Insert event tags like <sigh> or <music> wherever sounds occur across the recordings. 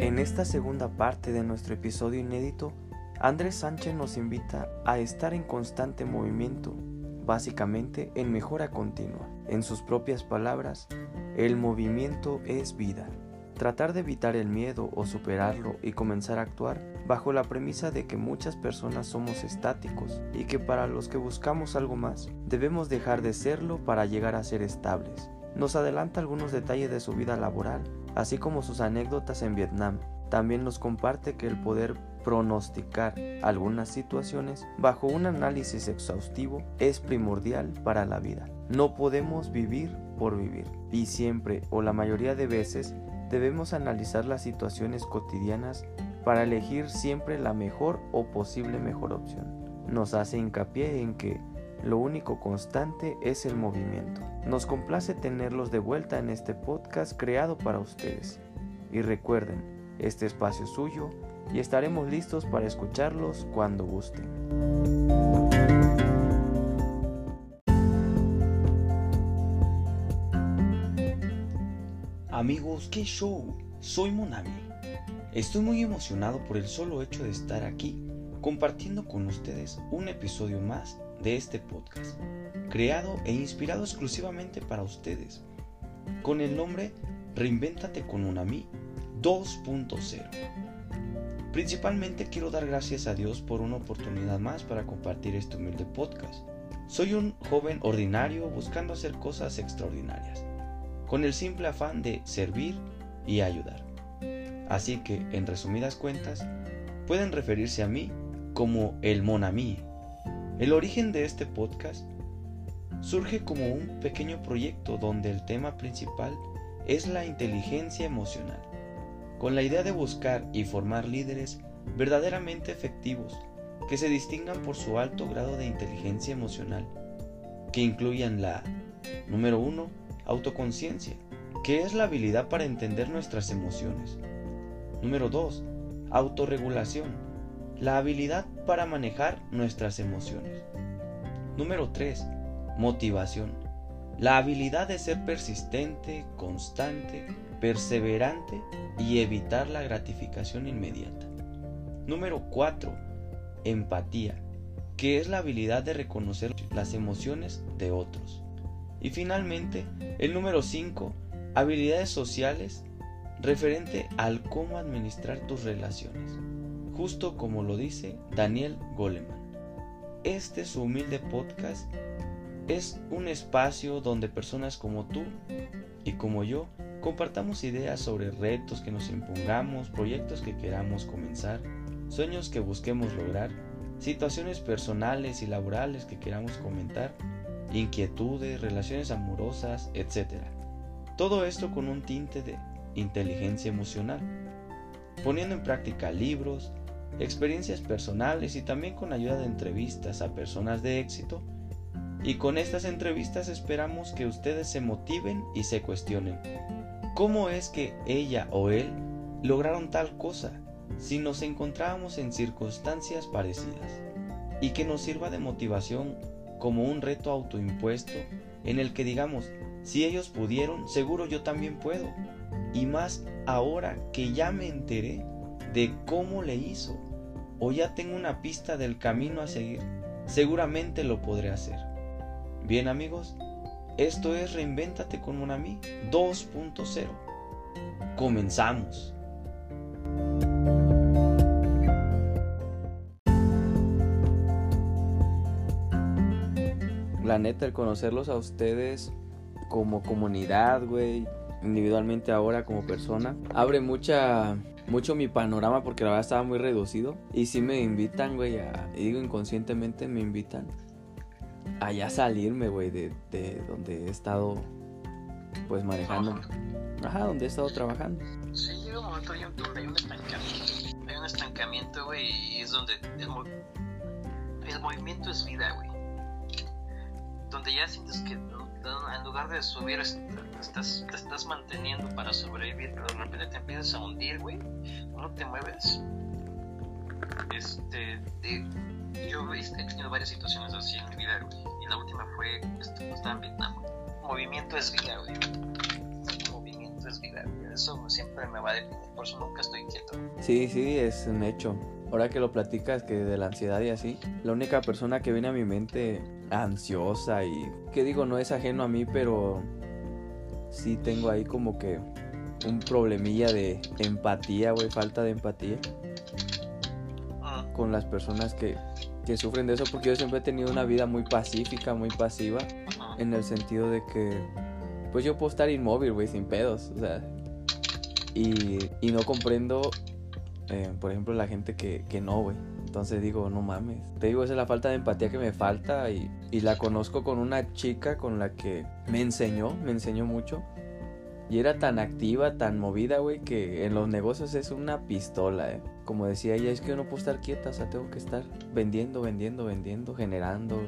En esta segunda parte de nuestro episodio inédito, Andrés Sánchez nos invita a estar en constante movimiento, básicamente en mejora continua. En sus propias palabras, el movimiento es vida. Tratar de evitar el miedo o superarlo y comenzar a actuar bajo la premisa de que muchas personas somos estáticos y que para los que buscamos algo más debemos dejar de serlo para llegar a ser estables. Nos adelanta algunos detalles de su vida laboral, así como sus anécdotas en Vietnam. También nos comparte que el poder pronosticar algunas situaciones bajo un análisis exhaustivo es primordial para la vida. No podemos vivir por vivir y siempre o la mayoría de veces debemos analizar las situaciones cotidianas para elegir siempre la mejor o posible mejor opción. Nos hace hincapié en que lo único constante es el movimiento. Nos complace tenerlos de vuelta en este podcast creado para ustedes. Y recuerden, este espacio es suyo y estaremos listos para escucharlos cuando gusten. Amigos, qué show. Soy Monami. Estoy muy emocionado por el solo hecho de estar aquí compartiendo con ustedes un episodio más de este podcast, creado e inspirado exclusivamente para ustedes, con el nombre Reinvéntate con Monami 2.0. Principalmente quiero dar gracias a Dios por una oportunidad más para compartir este humilde podcast. Soy un joven ordinario buscando hacer cosas extraordinarias, con el simple afán de servir y ayudar. Así que, en resumidas cuentas, pueden referirse a mí como el Monami. El origen de este podcast surge como un pequeño proyecto donde el tema principal es la inteligencia emocional con la idea de buscar y formar líderes verdaderamente efectivos que se distingan por su alto grado de inteligencia emocional, que incluyan la número 1, autoconciencia, que es la habilidad para entender nuestras emociones. Número 2, autorregulación, la habilidad para manejar nuestras emociones. Número 3, motivación, la habilidad de ser persistente, constante, perseverante y evitar la gratificación inmediata. Número 4. Empatía, que es la habilidad de reconocer las emociones de otros. Y finalmente, el número 5. Habilidades sociales, referente al cómo administrar tus relaciones, justo como lo dice Daniel Goleman. Este su humilde podcast es un espacio donde personas como tú y como yo Compartamos ideas sobre retos que nos impongamos, proyectos que queramos comenzar, sueños que busquemos lograr, situaciones personales y laborales que queramos comentar, inquietudes, relaciones amorosas, etc. Todo esto con un tinte de inteligencia emocional, poniendo en práctica libros, experiencias personales y también con ayuda de entrevistas a personas de éxito. Y con estas entrevistas esperamos que ustedes se motiven y se cuestionen ¿Cómo es que ella o él lograron tal cosa si nos encontrábamos en circunstancias parecidas? Y que nos sirva de motivación como un reto autoimpuesto en el que digamos, si ellos pudieron, seguro yo también puedo. Y más ahora que ya me enteré de cómo le hizo o ya tengo una pista del camino a seguir, seguramente lo podré hacer. Bien amigos, esto es Reinvéntate con Monami 2.0. Comenzamos. La neta, el conocerlos a ustedes como comunidad, güey, individualmente ahora como persona, abre mucha mucho mi panorama porque la verdad estaba muy reducido y si me invitan, güey, y digo inconscientemente me invitan allá salirme, güey, de, de donde he estado, pues manejando. Ajá, donde he estado trabajando. Sí, llega un momento donde hay un estancamiento. Hay un estancamiento, güey, y es donde el, el movimiento es vida, güey. Donde ya sientes que en lugar de subir, estás, te estás manteniendo para sobrevivir, pero de repente te empiezas a hundir, güey. No te mueves. Este, de, yo he tenido varias situaciones así en mi vida, güey. Y la última fue este, estaba en Vietnam. Movimiento es vida, güey. Movimiento es vida, güey. Eso siempre me va a deprimir, por eso nunca estoy quieto. Sí, sí, es un hecho. Ahora que lo platicas, que de la ansiedad y así, la única persona que viene a mi mente ansiosa y que digo, no es ajeno a mí, pero sí tengo ahí como que un problemilla de empatía, güey, falta de empatía con las personas que, que sufren de eso, porque yo siempre he tenido una vida muy pacífica, muy pasiva, en el sentido de que, pues yo puedo estar inmóvil, güey, sin pedos, o sea, y, y no comprendo, eh, por ejemplo, la gente que, que no, güey. Entonces digo, no mames. Te digo, esa es la falta de empatía que me falta y, y la conozco con una chica con la que me enseñó, me enseñó mucho. Y era tan activa, tan movida, güey, que en los negocios es una pistola, ¿eh? Como decía ella, es que yo no puedo estar quieta, o sea, tengo que estar vendiendo, vendiendo, vendiendo, generando.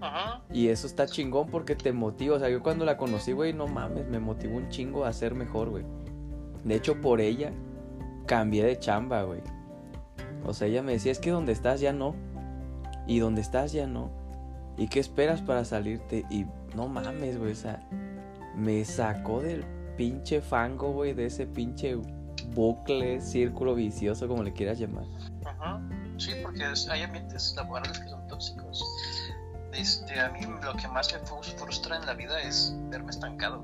Ajá. Y eso está chingón porque te motiva. O sea, yo cuando la conocí, güey, no mames, me motivó un chingo a ser mejor, güey. De hecho, por ella cambié de chamba, güey. O sea, ella me decía, es que donde estás ya no. Y donde estás ya no. ¿Y qué esperas para salirte? Y no mames, güey, o sea, me sacó del pinche fango, güey, de ese pinche bucle, círculo vicioso, como le quieras llamar. Ajá. Sí, porque hay ambientes laborales que son tóxicos. Este, a mí lo que más me frustra en la vida es verme estancado.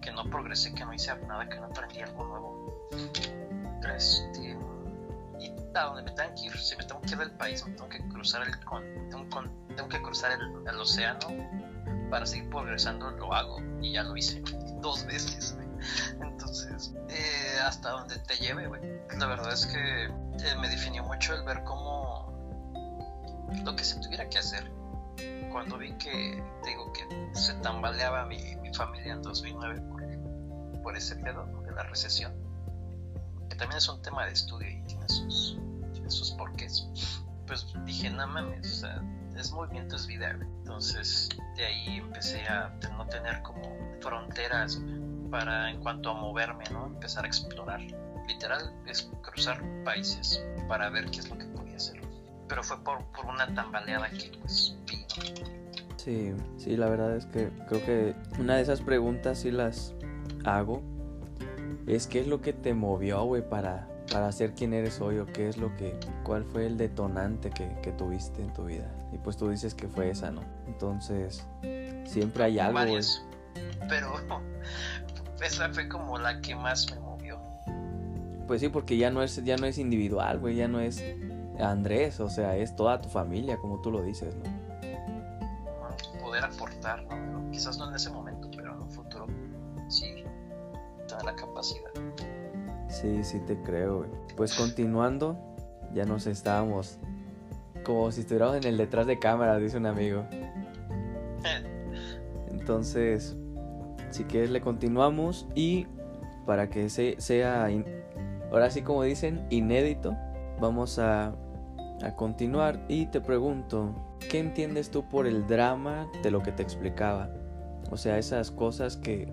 Que no progresé, que no hice nada, que no aprendí algo nuevo. Este, donde me tengo que ir, si me tengo que ir del país, tengo que cruzar el, con, tengo, con- tengo que cruzar el, océano para seguir progresando, lo hago. Y ya lo hice <laughs> dos veces. Entonces, eh, hasta donde te lleve, güey. La verdad es que eh, me definió mucho el ver cómo lo que se tuviera que hacer. Cuando vi que, te digo, que se tambaleaba mi, mi familia en 2009 por, por ese pedo de la recesión, que también es un tema de estudio y tiene sus, tiene sus porqués, pues dije, no mames, o sea, es movimiento, es vida. Entonces, de ahí empecé a no tener como fronteras para, en cuanto a moverme, ¿no? Empezar a explorar literal es cruzar países para ver qué es lo que podía hacer. Pero fue por, por una tambaleada que pues vi. Sí, sí, la verdad es que creo que una de esas preguntas sí las hago. Es qué es lo que te movió, güey, para, para ser quien eres hoy o qué es lo que, cuál fue el detonante que, que tuviste en tu vida. Y pues tú dices que fue esa, ¿no? Entonces, siempre hay algo. Varias. Pero <laughs> esa fue como la que más me movió. Pues sí, porque ya no es, ya no es individual, güey, ya no es Andrés, o sea, es toda tu familia, como tú lo dices, ¿no? ¿no? Poder aportar, ¿no? Quizás no en ese momento, la capacidad. Sí, sí te creo, güey. Pues continuando, ya nos estábamos como si estuviéramos en el detrás de cámara, dice un amigo. <laughs> Entonces, si quieres le continuamos y para que se, sea, in- ahora sí como dicen, inédito, vamos a, a continuar y te pregunto, ¿qué entiendes tú por el drama de lo que te explicaba? O sea, esas cosas que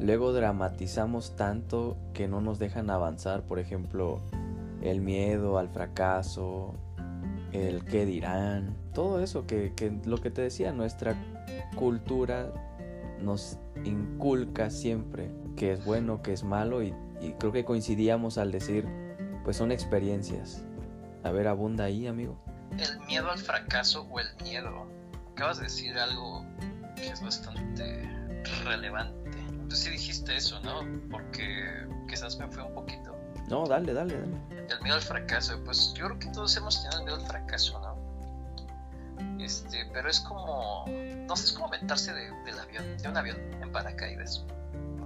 luego dramatizamos tanto que no nos dejan avanzar, por ejemplo, el miedo al fracaso, el qué dirán, todo eso que, que lo que te decía, nuestra cultura nos inculca siempre que es bueno, que es malo y, y creo que coincidíamos al decir, pues son experiencias. A ver, abunda ahí, amigo. El miedo al fracaso o el miedo. Acabas de decir algo que es bastante relevante. Tú sí dijiste eso, ¿no? Porque quizás me fui un poquito. No, dale, dale, dale. El miedo al fracaso, pues yo creo que todos hemos tenido el miedo al fracaso, ¿no? Este, pero es como, no sé, es como aventarse de, del avión, de un avión en paracaídas.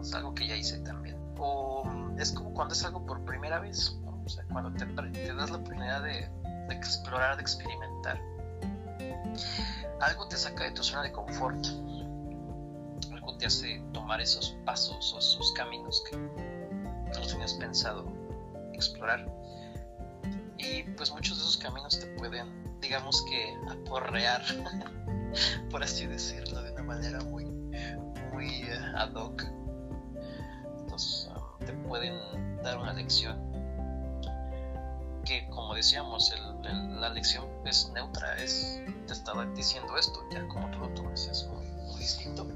Es algo que ya hice también. O mm, es como cuando es algo por primera vez, ¿no? O sea, cuando te, te das la oportunidad de, de explorar, de experimentar. Algo te saca de tu zona de confort. Te hace tomar esos pasos o esos caminos que no tenías pensado explorar. Y pues muchos de esos caminos te pueden, digamos que, aporrear, <laughs> por así decirlo, de una manera muy, muy eh, ad hoc. Entonces, um, te pueden dar una lección que, como decíamos, el- la lección es neutra, es, te estaba diciendo esto, ya como tú lo tomes es muy distinto.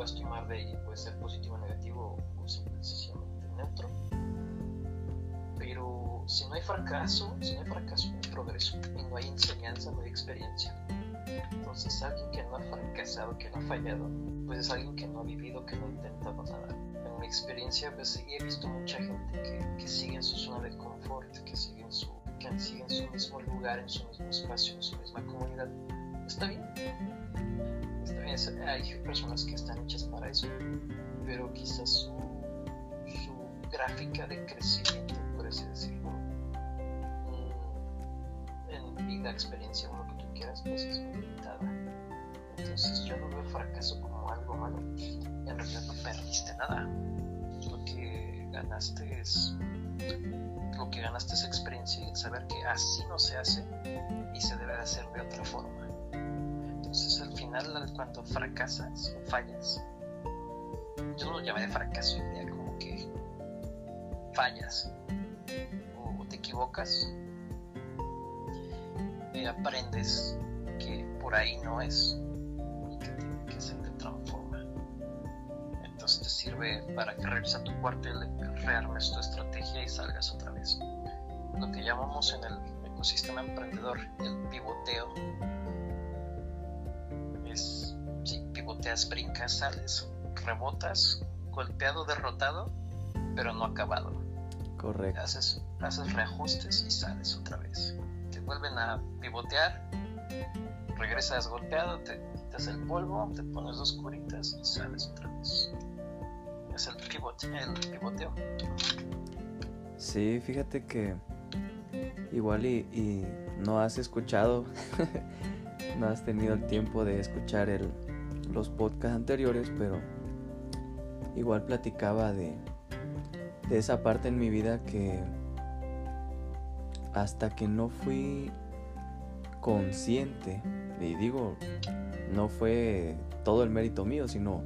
Puedes tomar de ahí, puede ser positivo negativo o sencillamente neutro. Pero si no hay fracaso, si no hay fracaso, no hay progreso y no hay enseñanza, no hay experiencia. Entonces alguien que no ha fracasado, que no ha fallado, pues es alguien que no ha vivido, que no ha intentado nada. En mi experiencia pues he visto mucha gente que, que sigue en su zona de confort, que sigue en su, que sigue en su mismo lugar, en su mismo espacio, en su misma comunidad. Está bien. Hay personas que están hechas para eso, pero quizás su, gráfica de crecimiento, por así decirlo, mm, en vida, experiencia, pues es muy limitada. Entonces yo no veo fracaso como algo malo. En realidad no perdiste nada. Lo que ganaste es lo que ganaste es experiencia y saber que así no se hace y se debe de hacer de otra forma. Final cuando fracasas o fallas, yo no lo llamaría fracaso, diría como que fallas o te equivocas aprendes que por ahí no es y que tiene que ser de otra forma. Entonces te sirve para que regreses a tu cuartel, rearmes tu estrategia y salgas otra vez. Lo que llamamos en el ecosistema emprendedor el pivoteo es si pivoteas, brincas, sales, rebotas, golpeado, derrotado, pero no acabado. Correcto. Haces, haces reajustes y sales otra vez vuelven a pivotear, regresas golpeado, te quitas el polvo, te pones dos curitas y sales otra vez. Es el, pivote, el pivoteo. Sí, fíjate que igual y, no has escuchado, <laughs> no has tenido el tiempo de escuchar el, los podcasts anteriores, pero igual platicaba de, esa parte en mi vida que hasta que no fui consciente, y digo, no fue todo el mérito mío, sino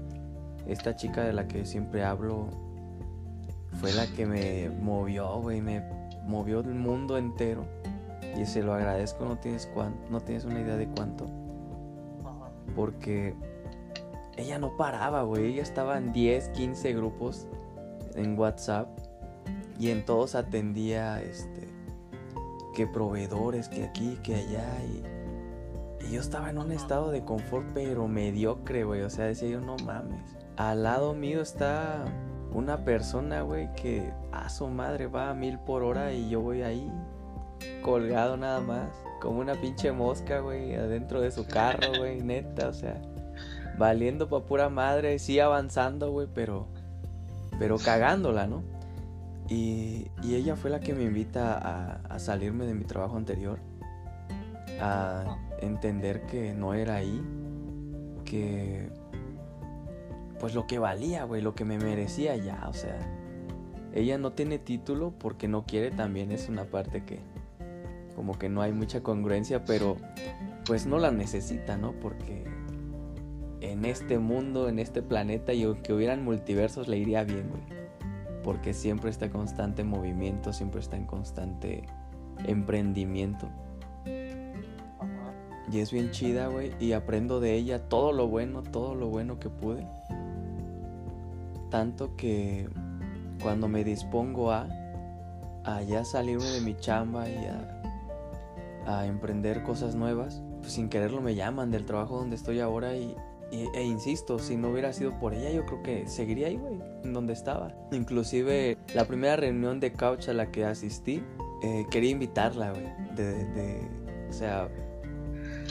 esta chica de la que siempre hablo fue la que me movió, güey, me movió el mundo entero. Y se lo agradezco, no tienes, no tienes una idea de cuánto. Porque ella no paraba, güey. Ella estaba en 10, 15 grupos en WhatsApp. Y en todos atendía este, que proveedores, que aquí, que allá. Y, yo estaba en un estado de confort, pero mediocre, güey. O sea, decía yo, no mames. Al lado mío está una persona, güey, que a su madre va a mil por hora y yo voy ahí colgado nada más. Como una pinche mosca, güey, adentro de su carro, güey, <laughs> neta, o sea. Valiendo pa' pura madre, sí avanzando, güey, pero. Pero cagándola, ¿no? Y, ella fue la que me invita a, salirme de mi trabajo anterior, a entender que no era ahí, que pues lo que valía, güey, lo que me merecía ya, o sea, ella no tiene título porque no quiere, también es una parte que como que no hay mucha congruencia, pero pues no la necesita, ¿no? Porque en este mundo, en este planeta y aunque hubieran multiversos le iría bien, güey porque siempre está en constante movimiento, siempre está en constante emprendimiento. Y es bien chida, güey, y aprendo de ella todo lo bueno, todo lo bueno que pude. Tanto que cuando me dispongo a, a ya salirme de mi chamba y a, a emprender cosas nuevas, pues sin quererlo me llaman del trabajo donde estoy ahora y, e, insisto, si no hubiera sido por ella, yo creo que seguiría ahí, güey, donde estaba. Inclusive la primera reunión de couch a la que asistí, eh, quería invitarla, güey, de, o sea,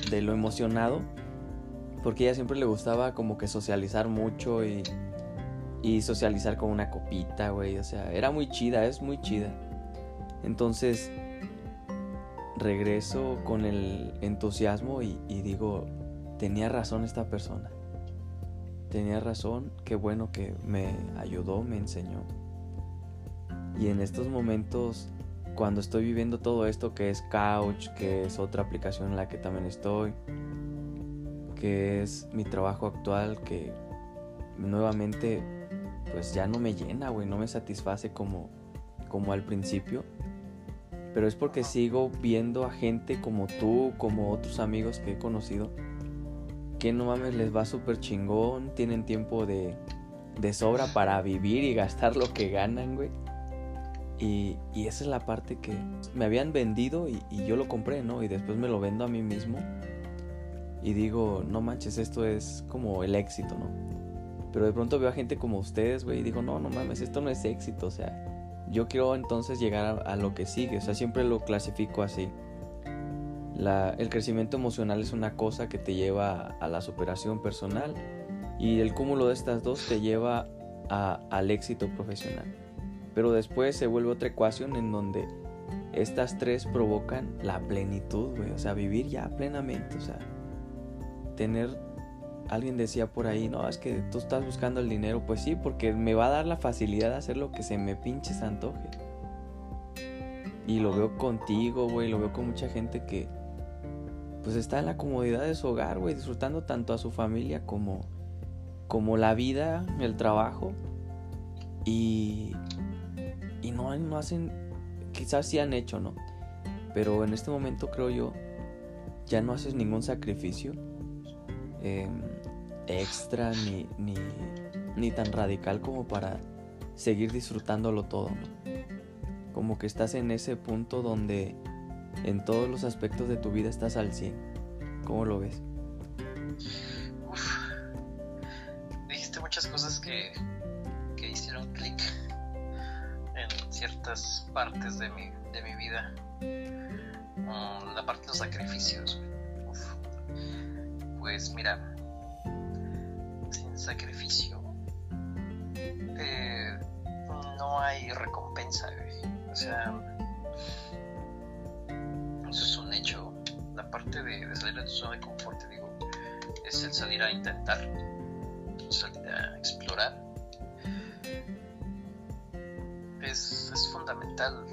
de lo emocionado, porque ella siempre le gustaba como que socializar mucho y, y socializar con una copita, güey, o sea, era muy chida, es muy chida. Entonces, regreso con el entusiasmo y digo, tenía razón esta persona. Tenía razón, qué bueno que me ayudó, me enseñó. Y en estos momentos, cuando estoy viviendo todo esto que es Couch, que es otra aplicación en la que también estoy, que es mi trabajo actual, que nuevamente pues ya no me llena, güey, no me satisface como, como al principio. Pero es porque sigo viendo a gente como tú, como otros amigos que he conocido, que no mames, les va súper chingón, tienen tiempo de, de sobra para vivir y gastar lo que ganan, güey. Y, y esa es la parte que me habían vendido y, y, yo lo compré, ¿no? Y después me lo vendo a mí mismo. Y digo, no manches, esto es como el éxito, ¿no? Pero de pronto veo a gente como ustedes, güey, y digo, no, no mames, esto no es éxito, o sea, yo quiero entonces llegar a, lo que sigue, o sea, siempre lo clasifico así. La, el crecimiento emocional es una cosa que te lleva a la superación personal y el cúmulo de estas dos te lleva al éxito profesional. Pero después se vuelve otra ecuación en donde estas tres provocan la plenitud, güey. O sea, vivir ya plenamente. O sea, tener. Alguien decía por ahí, no, es que tú estás buscando el dinero. Pues sí, porque me va a dar la facilidad de hacer lo que se me pinche se antoje. Y lo veo contigo, güey. Lo veo con mucha gente que. Pues está en la comodidad de su hogar, güey. Disfrutando tanto a su familia como. Como la vida, el trabajo. Y y no, no hacen, quizás sí han hecho, ¿no? Pero en este momento creo yo, ya no haces ningún sacrificio eh, extra ni, ni, ni, tan radical como para seguir disfrutándolo todo. Como que estás en ese punto donde en todos los aspectos de tu vida estás al 100. ¿Cómo lo ves? Uf, dijiste muchas cosas que, que hicieron clic ciertas partes de mi, de mi vida. Um, la parte de los sacrificios. Uf. Pues mira, sacrificio eh, no hay recompensa. O sea, eso es un hecho. La parte de, salir de tu zona de confort, digo, es el salir a intentar, salir a explorar es, es fundamental.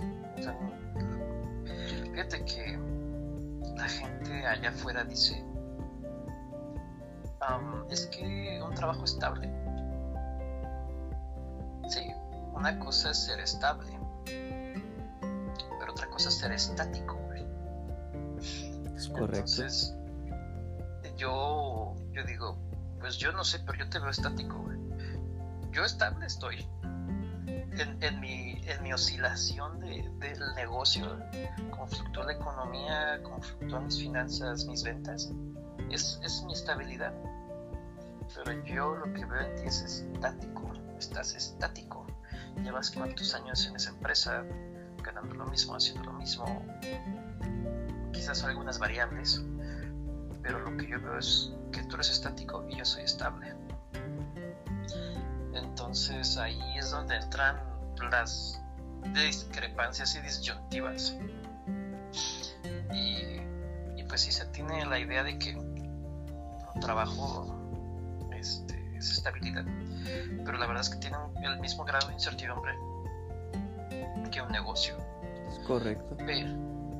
Fíjate que la gente allá afuera dice, um, es que un trabajo estable. Sí, una cosa es ser estable, pero otra cosa es ser estático. Güey. Es correcto. Entonces, yo, yo digo, pues yo no sé, pero yo te veo estático. Güey. Yo estable estoy en, en, mi, en mi oscilación de, del negocio, como fluctúa la economía, como fluctúan mis finanzas, mis ventas, es, es mi estabilidad. Pero yo lo que veo en ti es estático, estás estático. Llevas cuántos años en esa empresa, ganando lo mismo, haciendo lo mismo, quizás algunas variables, pero lo que yo veo es que tú eres estático y yo soy estable. Entonces ahí es donde entran las discrepancias y disyuntivas. Y, y pues si se tiene la idea de que un trabajo este, es estabilidad, pero la verdad es que tiene el mismo grado de incertidumbre que un negocio. Es correcto. Pero,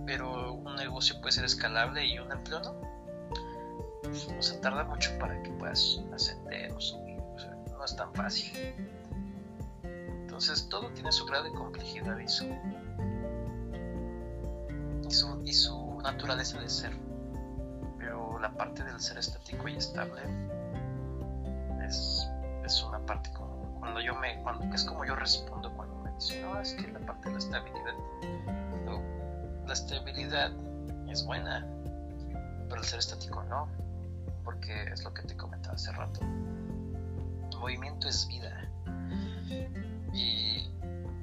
pero un negocio puede ser escalable y un empleo no. O sea, tarda mucho para que puedas ascender o subir. O sea, no es tan fácil. Entonces todo tiene su grado de complejidad y su, y su, y su naturaleza de ser. La parte del ser estático y estable es, es una parte como cuando yo me, cuando, es como yo respondo cuando me dicen, no, es que la parte de la estabilidad, la estabilidad es buena, pero el ser estático no, porque es lo que te comentaba hace rato. Movimiento es vida y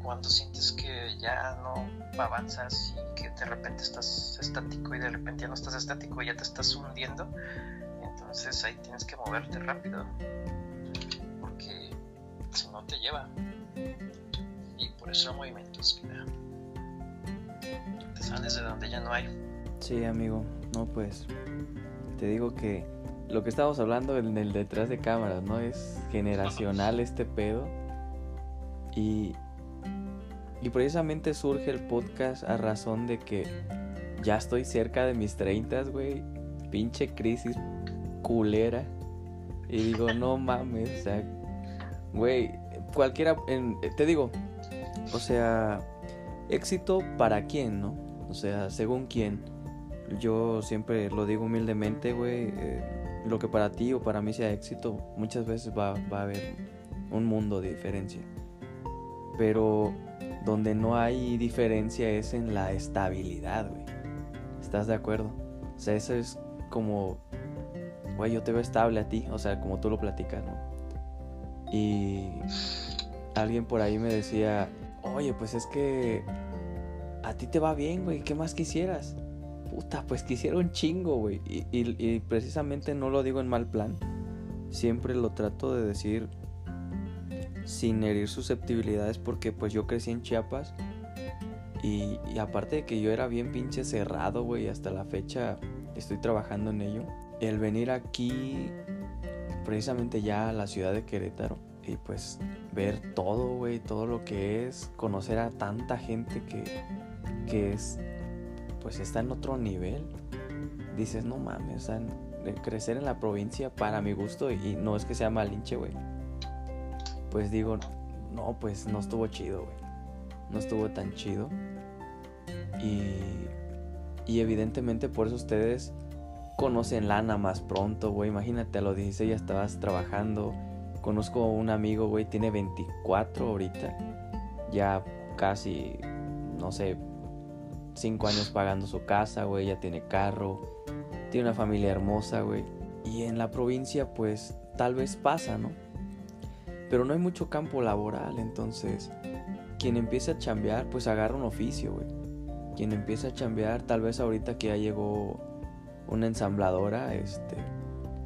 cuando sientes que ya no avanzas y que de repente estás estático y de repente ya no estás estático y ya te estás hundiendo, entonces ahí tienes que moverte rápido porque si no te lleva. Y por eso el movimiento es te sales de donde ya no hay. Sí amigo. No pues te digo que lo que estábamos hablando en el detrás de cámaras no es generacional este pedo. Y, y precisamente surge el podcast a razón de que ya estoy cerca de mis 30, güey. Pinche crisis culera. Y digo, <laughs> no mames, o sea, güey, cualquiera, en, te digo, o sea, éxito para quién, ¿no? O sea, según quién. Yo siempre lo digo humildemente, güey. Eh, lo que para ti o para mí sea éxito, muchas veces va a haber un mundo de diferencia. Pero donde no hay diferencia es en la estabilidad, güey. ¿Estás de acuerdo? O sea, eso es como, güey, yo te veo estable a ti, o sea, como tú lo platicas, ¿no? Y alguien por ahí me decía, oye, pues es que a ti te va bien, güey, ¿qué más quisieras? Puta, pues quisiera un chingo, güey. Y, y, precisamente no lo digo en mal plan. Siempre lo trato de decir sin herir susceptibilidades porque pues yo crecí en Chiapas y, aparte de que yo era bien pinche cerrado, güey, hasta la fecha estoy trabajando en ello. El venir aquí, precisamente ya a la ciudad de Querétaro, y pues ver todo, güey, todo lo que es, conocer a tanta gente que, que es, pues está en otro nivel. Dices, no mames, o sea, crecer en la provincia para mi gusto, y no es que sea malinche, güey. Pues digo, no, pues no estuvo chido, güey. No estuvo tan chido. Y y evidentemente por eso ustedes conocen lana más pronto, güey. Imagínate, a los 16 ya estabas trabajando. Conozco a un amigo, güey, tiene 24 ahorita. Ya casi, no sé, 5 años pagando su casa, güey. Ya tiene carro. Tiene una familia hermosa, güey. Y en la provincia, pues, tal vez pasa, ¿no? Pero no hay mucho campo laboral, entonces, quien empieza a chambear, pues agarra un oficio, güey quien empieza a chambear, tal vez ahorita que ya llegó una ensambladora, este,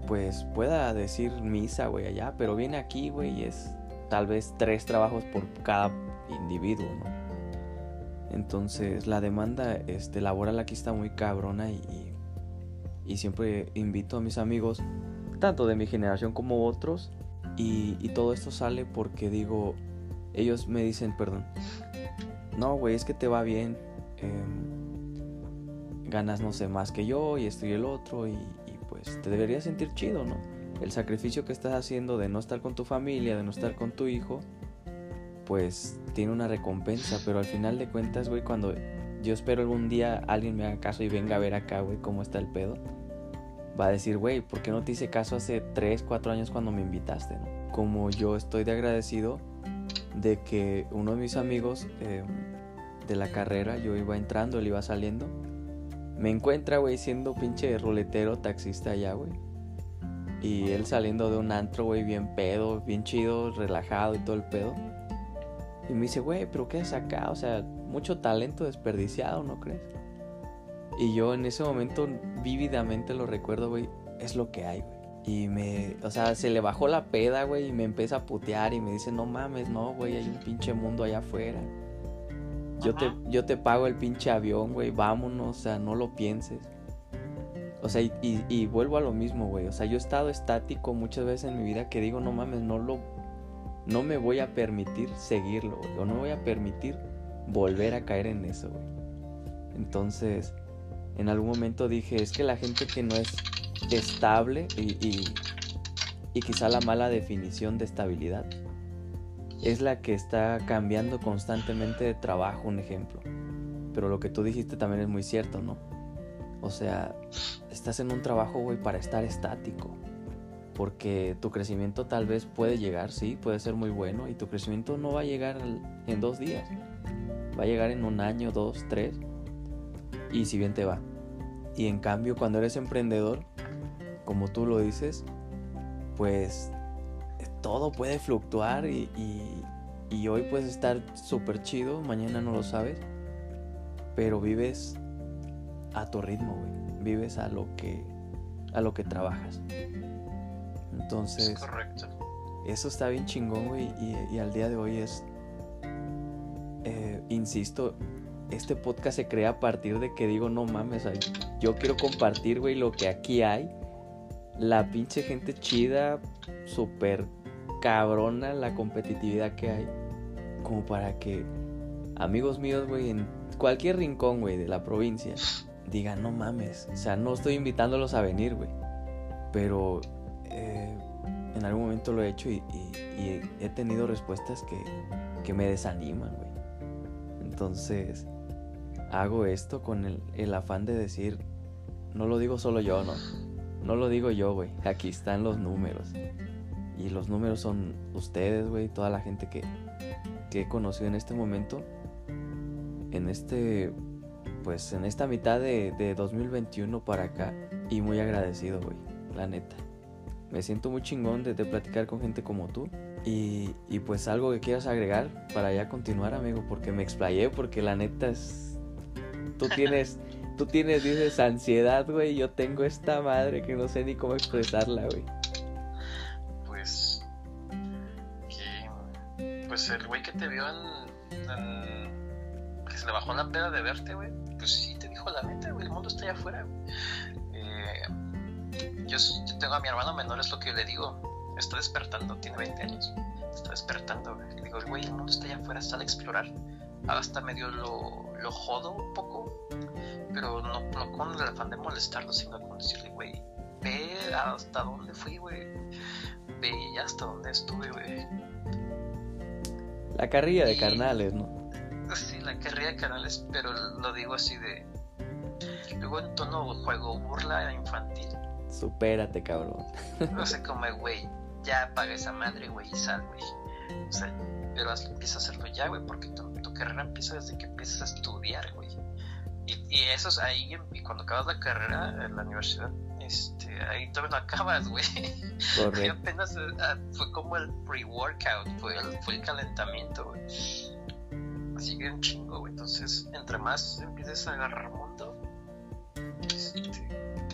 pues pueda decir misa, güey, allá, pero viene aquí, güey, y es tal vez tres trabajos por cada individuo, ¿no? Entonces la demanda este, laboral aquí está muy cabrona y, y, siempre invito a mis amigos, tanto de mi generación como otros, y, y todo esto sale porque digo, ellos me dicen, perdón, no, güey, es que te va bien, Em, ganas, no sé, más que yo y estoy el otro y, pues te deberías sentir chido, ¿no? El sacrificio que estás haciendo de no estar con tu familia, de no estar con tu hijo, pues tiene una recompensa, pero al final de cuentas, güey, cuando yo espero algún día alguien me haga caso y venga a ver acá, güey, cómo está el pedo, va a decir, güey, ¿por qué no te hice caso hace 3, 4 años cuando me invitaste. Como yo estoy de agradecido de que uno de mis amigos... Eh, de la carrera, yo iba entrando, él iba saliendo. Me encuentra, güey, siendo pinche ruletero, taxista allá, güey. Y él saliendo de un antro, güey, bien pedo, bien chido, relajado y todo el pedo. Y me dice, güey, pero ¿qué es acá? O sea, mucho talento desperdiciado, ¿no crees? Y yo en ese momento vívidamente lo recuerdo, güey, es lo que hay, güey. Y me, o sea, se le bajó la peda, güey, y me empieza a putear y me dice, no mames, no, güey, hay un pinche mundo allá afuera. Yo te, yo te pago el pinche avión, güey, vámonos, o sea, no lo pienses. O sea, y, y, vuelvo a lo mismo, güey. O sea, yo he estado estático muchas veces en mi vida que digo, no mames, no lo. No me voy a permitir seguirlo, güey. O no voy a permitir volver a caer en eso, güey. Entonces, en algún momento dije, es que la gente que no es estable y, y, quizá la mala definición de estabilidad es la que está cambiando constantemente de trabajo, un ejemplo. Pero lo que tú dijiste también es muy cierto, ¿no? O sea, estás en un trabajo, güey, para estar estático. Porque tu crecimiento tal vez puede llegar, sí, puede ser muy bueno. Y tu crecimiento no va a llegar en dos días. Va a llegar en un año, dos, tres. Y si bien te va. Y en cambio, cuando eres emprendedor, como tú lo dices, pues todo puede fluctuar y, hoy puedes estar súper chido, mañana no lo sabes, pero vives a tu ritmo, güey. Vives a lo que a lo que trabajas. Entonces, correcto. Eso está bien chingón, güey, y, al día de hoy es eh, insisto, este podcast se crea a partir de que digo, no mames, yo quiero compartir, güey, lo que aquí hay. La pinche gente chida, súper cabrona la competitividad que hay. Como para que amigos míos, güey, en cualquier rincón, güey, de la provincia, digan, no mames. O sea, no estoy invitándolos a venir, güey. Pero eh, en algún momento lo he hecho y, he tenido respuestas que, que me desaniman, güey. Entonces, hago esto con el, el afán de decir, no lo digo solo yo, ¿no? no lo digo yo, güey. Aquí están los números. Y los números son ustedes, güey, toda la gente que, que he conocido en este momento. En este, pues en esta mitad de, de 2021 para acá. Y muy agradecido, güey, la neta. Me siento muy chingón de, de platicar con gente como tú. Y, y, pues algo que quieras agregar para ya continuar, amigo, porque me explayé, porque la neta es... Tú tienes, tú tienes, dices, ansiedad, güey, yo tengo esta madre que no sé ni cómo expresarla, güey. Pues... Pues el güey que te vio en, en... Que se le bajó la peda de verte, güey, pues sí te dijo la neta, güey, el mundo está allá afuera, güey. Eh, yo, yo tengo a mi hermano menor, es lo que le digo está despertando, tiene 20 años, está despertando, güey. Digo, güey, el mundo está allá afuera, sale a explorar. Hasta medio lo, lo jodo un poco, pero no, no con el afán de molestarlo, sino con decirle, güey, ve hasta dónde fui, güey. Ve hasta dónde estuve, güey. La carrilla de carnales, ¿no? Sí, la carrilla de carnales, pero lo digo así de. Luego en tono juego burla infantil. Supérate, cabrón. No sé cómo, güey, ya apaga esa madre, güey, y sal, güey. O sea, pero empieza a hacerlo ya, güey, porque tu, tu, carrera empieza desde que empiezas a estudiar, güey. Y, y eso es ahí, y cuando acabas la carrera en la universidad, este, ahí todavía no acabas, güey. <laughs> Y apenas uh, fue como el pre-workout, fue el, fue el calentamiento, güey. Así que un chingo, güey. Entonces, entre más empieces a agarrar mundo, este,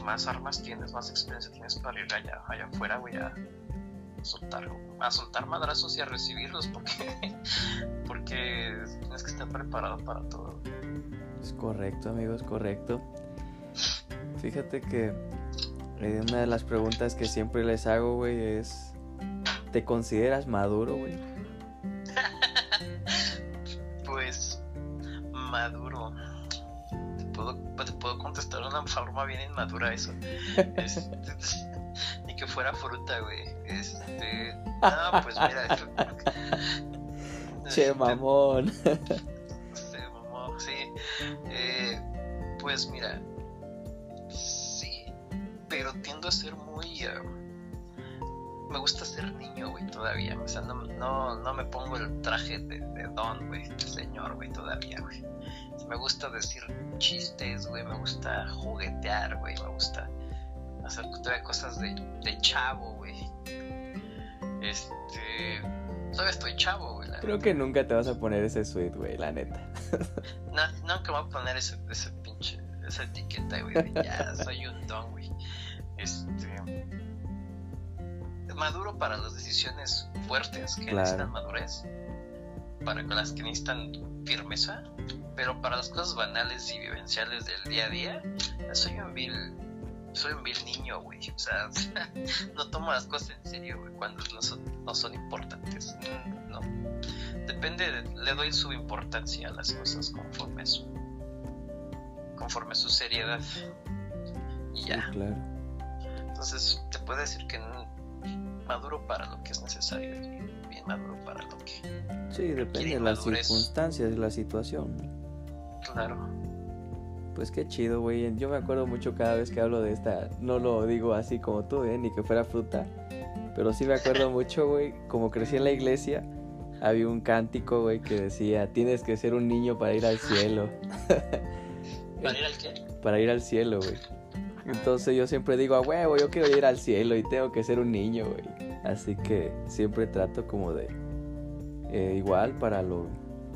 más armas tienes, más experiencia tienes para ir allá, allá afuera, güey, a soltar, a soltar madrazos y a recibirlos porque, <laughs> porque tienes que estar preparado para todo. Es correcto, amigo, es correcto. Fíjate que eh, una de las preguntas que siempre les hago, güey, es ¿te consideras maduro, güey? <laughs> pues maduro. Te puedo, te puedo contestar de una forma bien inmadura eso. <laughs> es, ni que fuera fruta, güey. Este. No, pues mira. <laughs> che, mamón. Este, mamón, sí. Eh, pues mira. Sí. Pero tiendo a ser muy. Uh, me gusta ser niño, güey, todavía. O sea, no, no, no me pongo el traje de, de don, güey, de señor, güey, todavía, güey. Me gusta decir chistes, güey, me gusta juguetear, güey, me gusta hacer todavía cosas de, de chavo, güey. Este. Todavía estoy chavo, güey. Creo que nunca te vas a poner ese suit, güey, la neta. <laughs> no, nunca voy a poner ese, ese pinche. Esa etiqueta, güey. Ya soy un don, güey. Este. Maduro para las decisiones fuertes que claro. necesitan madurez. Para las que necesitan firmeza. Pero para las cosas banales y vivenciales del día a día, soy un vil soy un vil niño, güey. O sea, <laughs> no tomo las cosas en serio, güey, cuando no son, no son importantes. No. Depende, le doy su importancia a las cosas conforme su, conforme su seriedad. Y ya. Sí, claro. Entonces, te puedo decir que maduro para lo que es necesario y bien maduro para lo que. Sí, depende de las circunstancias, de la situación. Claro pues qué chido, güey. Yo me acuerdo mucho cada vez que hablo de esta. No lo digo así como tú, ¿eh? Ni que fuera fruta. Pero sí me acuerdo <laughs> mucho, güey. Como crecí en la iglesia, había un cántico, güey, que decía: Tienes que ser un niño para ir al cielo. <laughs> ¿Para ir al qué? Para ir al cielo, güey. Entonces yo siempre digo, a huevo, yo quiero ir al cielo y tengo que ser un niño, güey. Así que siempre trato como de. Eh, igual para lo,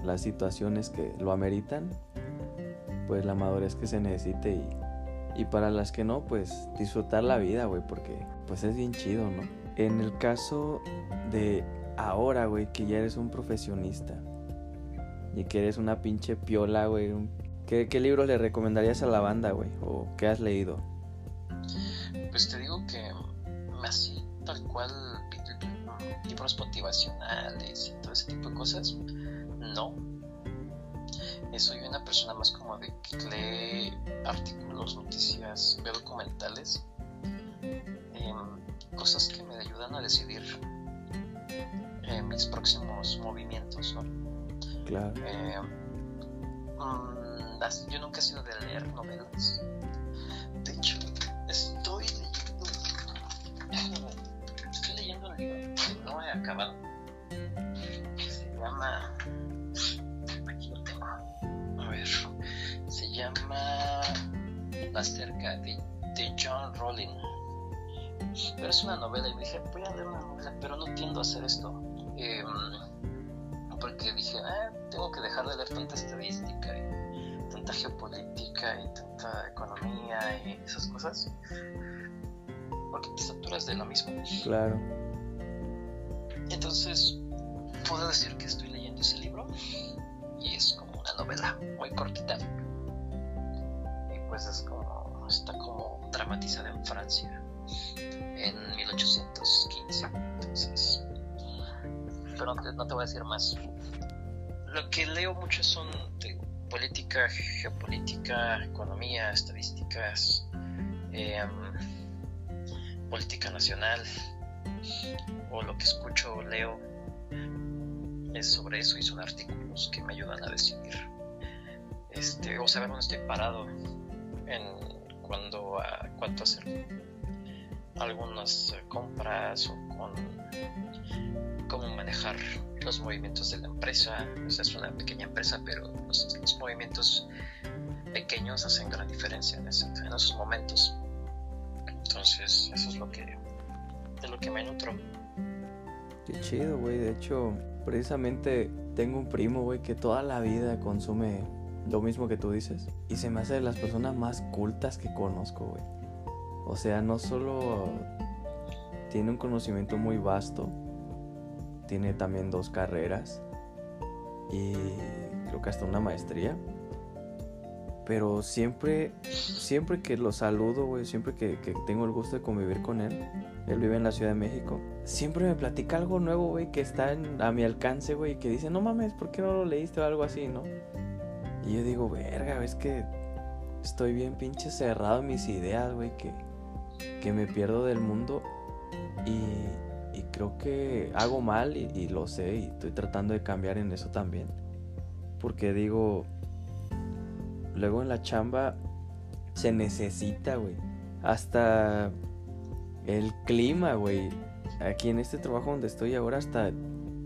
las situaciones que lo ameritan, pues la madurez que se necesite y, y para las que no, pues disfrutar la vida, güey, porque pues es bien chido, ¿no? En el caso de ahora, güey, que ya eres un profesionista y que eres una pinche piola, güey, ¿qué, ¿qué libros le recomendarías a la banda, güey? ¿O qué has leído? Pues te digo que así, tal cual, libros motivacionales y todo ese tipo de cosas, no soy una persona más como de que lee artículos, noticias, veo documentales, eh, cosas que me ayudan a decidir eh, mis próximos movimientos, ¿no? Claro. Eh, mmm, yo nunca he sido de leer novelas. De hecho, estoy leyendo Estoy leyendo un libro que no he acabado. Se llama. Ver. Se llama. La cerca de, de John Rowling. Pero es una novela y dije, voy a leer una novela, pero no tiendo a hacer esto. Eh, porque dije, ah, tengo que dejar de leer tanta estadística y tanta geopolítica y tanta economía y esas cosas. Porque te saturas de lo mismo. Claro. Entonces, puedo decir que estoy leyendo ese libro y es como una novela muy cortita. Y pues es como, está como dramatizada en Francia en 1815. Entonces, pero no te, no te voy a decir más. Lo que leo mucho son de política, geopolítica, economía, estadísticas, eh, política nacional, o lo que escucho o leo es sobre eso y son artículos que me ayudan a decidir este, o saber dónde estoy parado en cuando a cuánto hacer algunas compras o con cómo manejar los movimientos de la empresa. O sea, es una pequeña empresa, pero los, movimientos pequeños hacen gran diferencia en, esos momentos. Entonces, eso es lo que de lo que me nutro. Qué chido, güey. De hecho, precisamente tengo un primo, güey, que toda la vida consume lo mismo que tú dices. Y se me hace de las personas más cultas que conozco, güey. O sea, no solo tiene un conocimiento muy vasto, tiene también dos carreras y creo que hasta una maestría. Pero siempre, siempre que lo saludo, güey, siempre que, que, tengo el gusto de convivir con él, él vive en la Ciudad de México, siempre me platica algo nuevo, güey, que está en, a mi alcance, güey, que dice, no mames, ¿por qué no lo leíste o algo así, no? Y yo digo, verga, es que estoy bien pinche cerrado en mis ideas, güey, que, que me pierdo del mundo y, y creo que hago mal y, y, lo sé y estoy tratando de cambiar en eso también. Porque digo, luego en la chamba se necesita, güey. Hasta el clima, güey. Aquí en este trabajo donde estoy ahora hasta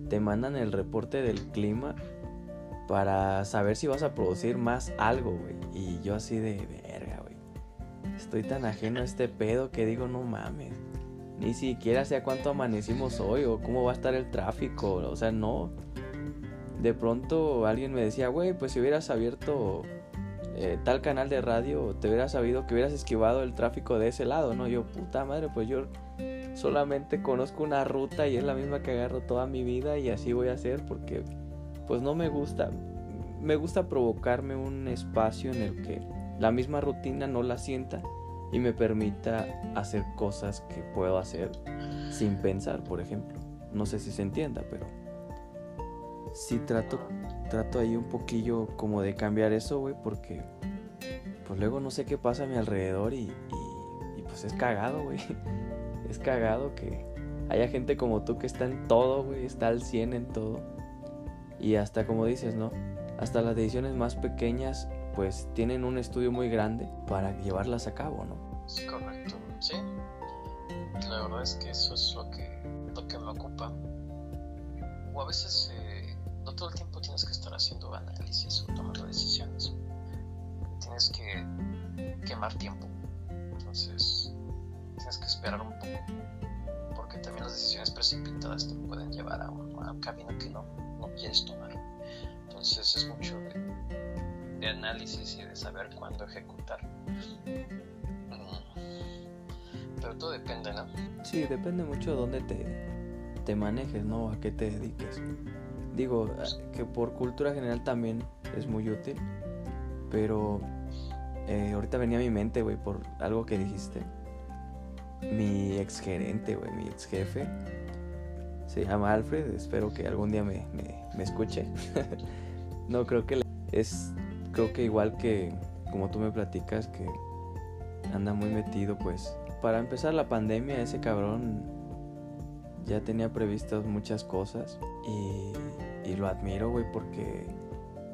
te mandan el reporte del clima para saber si vas a producir más algo, güey. Y yo así de verga, güey. Estoy tan ajeno a este pedo que digo, no mames. Ni siquiera sé a cuánto amanecimos hoy o cómo va a estar el tráfico. O sea, no. De pronto alguien me decía, güey, pues si hubieras abierto eh, tal canal de radio, te hubieras sabido que hubieras esquivado el tráfico de ese lado, ¿no? Yo, puta madre, pues yo solamente conozco una ruta y es la misma que agarro toda mi vida y así voy a hacer porque pues no me gusta. Me gusta provocarme un espacio en el que la misma rutina no la sienta y me permita hacer cosas que puedo hacer sin pensar, por ejemplo. No sé si se entienda, pero sí trato, trato ahí un poquillo como de cambiar eso, güey, porque pues luego no sé qué pasa a mi alrededor y, pues es cagado, güey. <laughs> Es cagado que haya gente como tú que está en todo, güey, está al 100 en todo. Y hasta como dices, ¿no? Hasta las decisiones más pequeñas pues tienen un estudio muy grande para llevarlas a cabo, ¿no? Es correcto, sí. La verdad es que eso es lo que, lo que me ocupa. O a veces eh, no todo el tiempo tienes que análisis o tomando decisiones. Tienes que quemar tiempo. Entonces, tienes que esperar un poco. Porque también las decisiones precipitadas te pueden llevar a un, a un camino que no, no quieres tomar. Entonces es mucho de, de análisis y de saber cuándo ejecutar. Pero todo depende, ¿no? Sí, depende mucho de dónde te, te manejes, ¿no? A qué te dediques. Digo, que por cultura general también es muy útil, pero eh, ahorita venía a mi mente, güey, por algo que dijiste. Mi ex gerente, güey, mi ex jefe, se llama Alfred, espero que algún día me, me, me escuche. <laughs> no, creo que es, creo que igual que como tú me platicas, que anda muy metido, pues para empezar la pandemia ese cabrón ya tenía previstas muchas cosas y, y lo admiro, güey, porque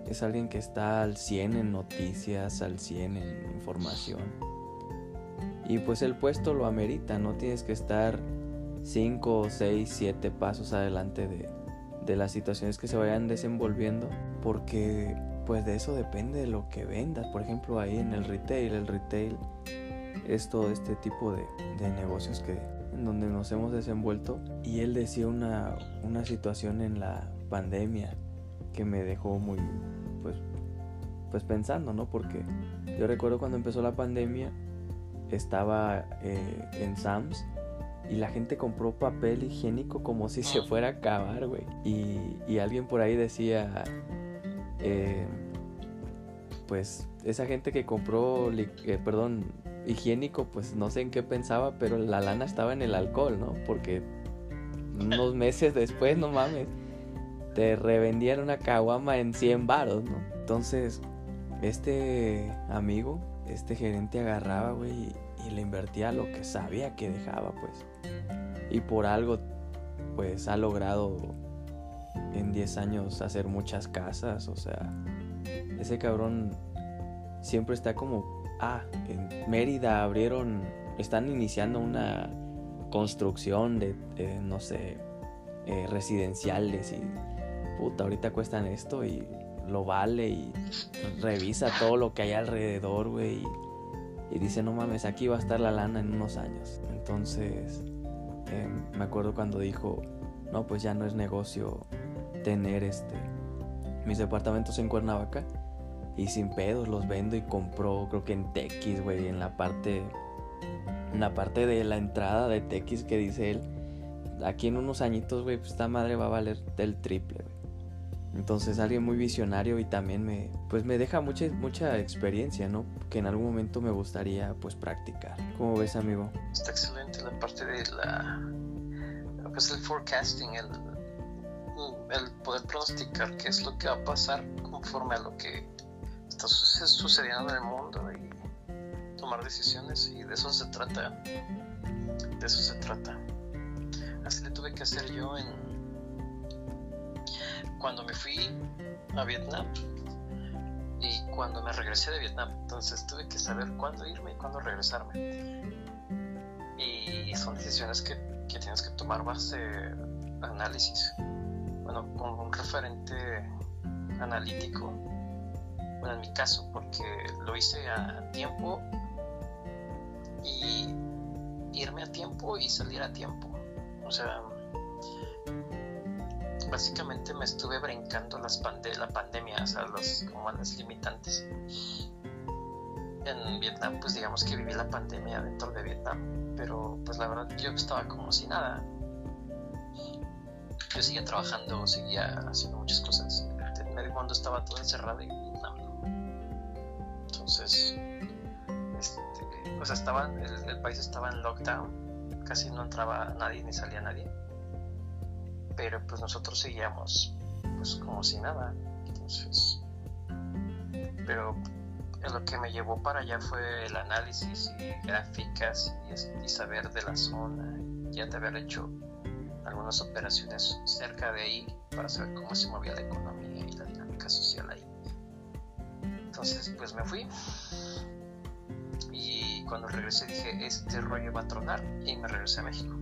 es alguien que está al 100 en noticias, al 100 en información. Y pues el puesto lo amerita, no tienes que estar 5, 6, 7 pasos adelante de, de las situaciones que se vayan desenvolviendo, porque pues de eso depende de lo que vendas. Por ejemplo, ahí en el retail, el retail es todo este tipo de, de negocios que en donde nos hemos desenvuelto y él decía una, una situación en la pandemia que me dejó muy pues pues pensando no porque yo recuerdo cuando empezó la pandemia estaba eh, en Sam's y la gente compró papel higiénico como si se fuera a acabar, güey. Y, y alguien por ahí decía, eh, pues esa gente que compró, eh, perdón, higiénico, pues no sé en qué pensaba, pero la lana estaba en el alcohol, ¿no? Porque unos meses después, no mames, te revendían una caguama en 100 varos, ¿no? Entonces, este amigo, este gerente agarraba, güey, y, y le invertía lo que sabía que dejaba, pues. Y por algo, pues ha logrado en 10 años hacer muchas casas, o sea, ese cabrón siempre está como, ah, en Mérida abrieron, están iniciando una construcción de, no sé, eh, residenciales y puta, ahorita cuestan esto y lo vale y revisa todo lo que hay alrededor, güey. Y, dice, no mames, aquí va a estar la lana en unos años. Entonces, eh, me acuerdo cuando dijo, no, pues ya no es negocio tener este mis departamentos en Cuernavaca y sin pedos los vendo y compró creo que en Tex, güey, en la parte en la parte de la entrada de Tex que dice él, aquí en unos añitos, güey, pues esta madre va a valer del triple, güey. Entonces alguien muy visionario y también me pues me deja mucha mucha experiencia, ¿no? Que en algún momento me gustaría pues practicar. ¿Cómo ves, amigo? Está excelente la parte de la lo que es el forecasting, el, el poder pronosticar qué es lo que va a pasar conforme a lo que está su- sucediendo en el mundo y tomar decisiones y de eso se trata. De eso se trata. Así le tuve que hacer yo en cuando me fui a Vietnam y cuando me regresé de Vietnam. Entonces tuve que saber cuándo irme y cuándo regresarme. Y son decisiones que, que tienes que tomar base análisis. Bueno, con un referente analítico. Bueno, en mi caso, porque lo hice a tiempo y irme a tiempo y salir a tiempo. O sea, básicamente me estuve brincando las pande la pandemia, o sea, los, como las limitantes. En Vietnam, pues digamos que viví la pandemia dentro de Vietnam, pero pues la verdad yo estaba como si nada. Yo seguía trabajando, seguía haciendo muchas cosas. En medio mundo estaba todo encerrado y. Entonces, este, o sea, estaban, el, país estaba en lockdown, casi no entraba nadie ni salía nadie pero pues nosotros seguíamos pues como si nada entonces pero lo que me llevó para allá fue el análisis y gráficas y saber de la zona ya de haber hecho algunas operaciones cerca de ahí para saber cómo se movía la economía y la dinámica social ahí entonces pues me fui. Y cuando regresé dije este rollo va a tronar y me regresé a México.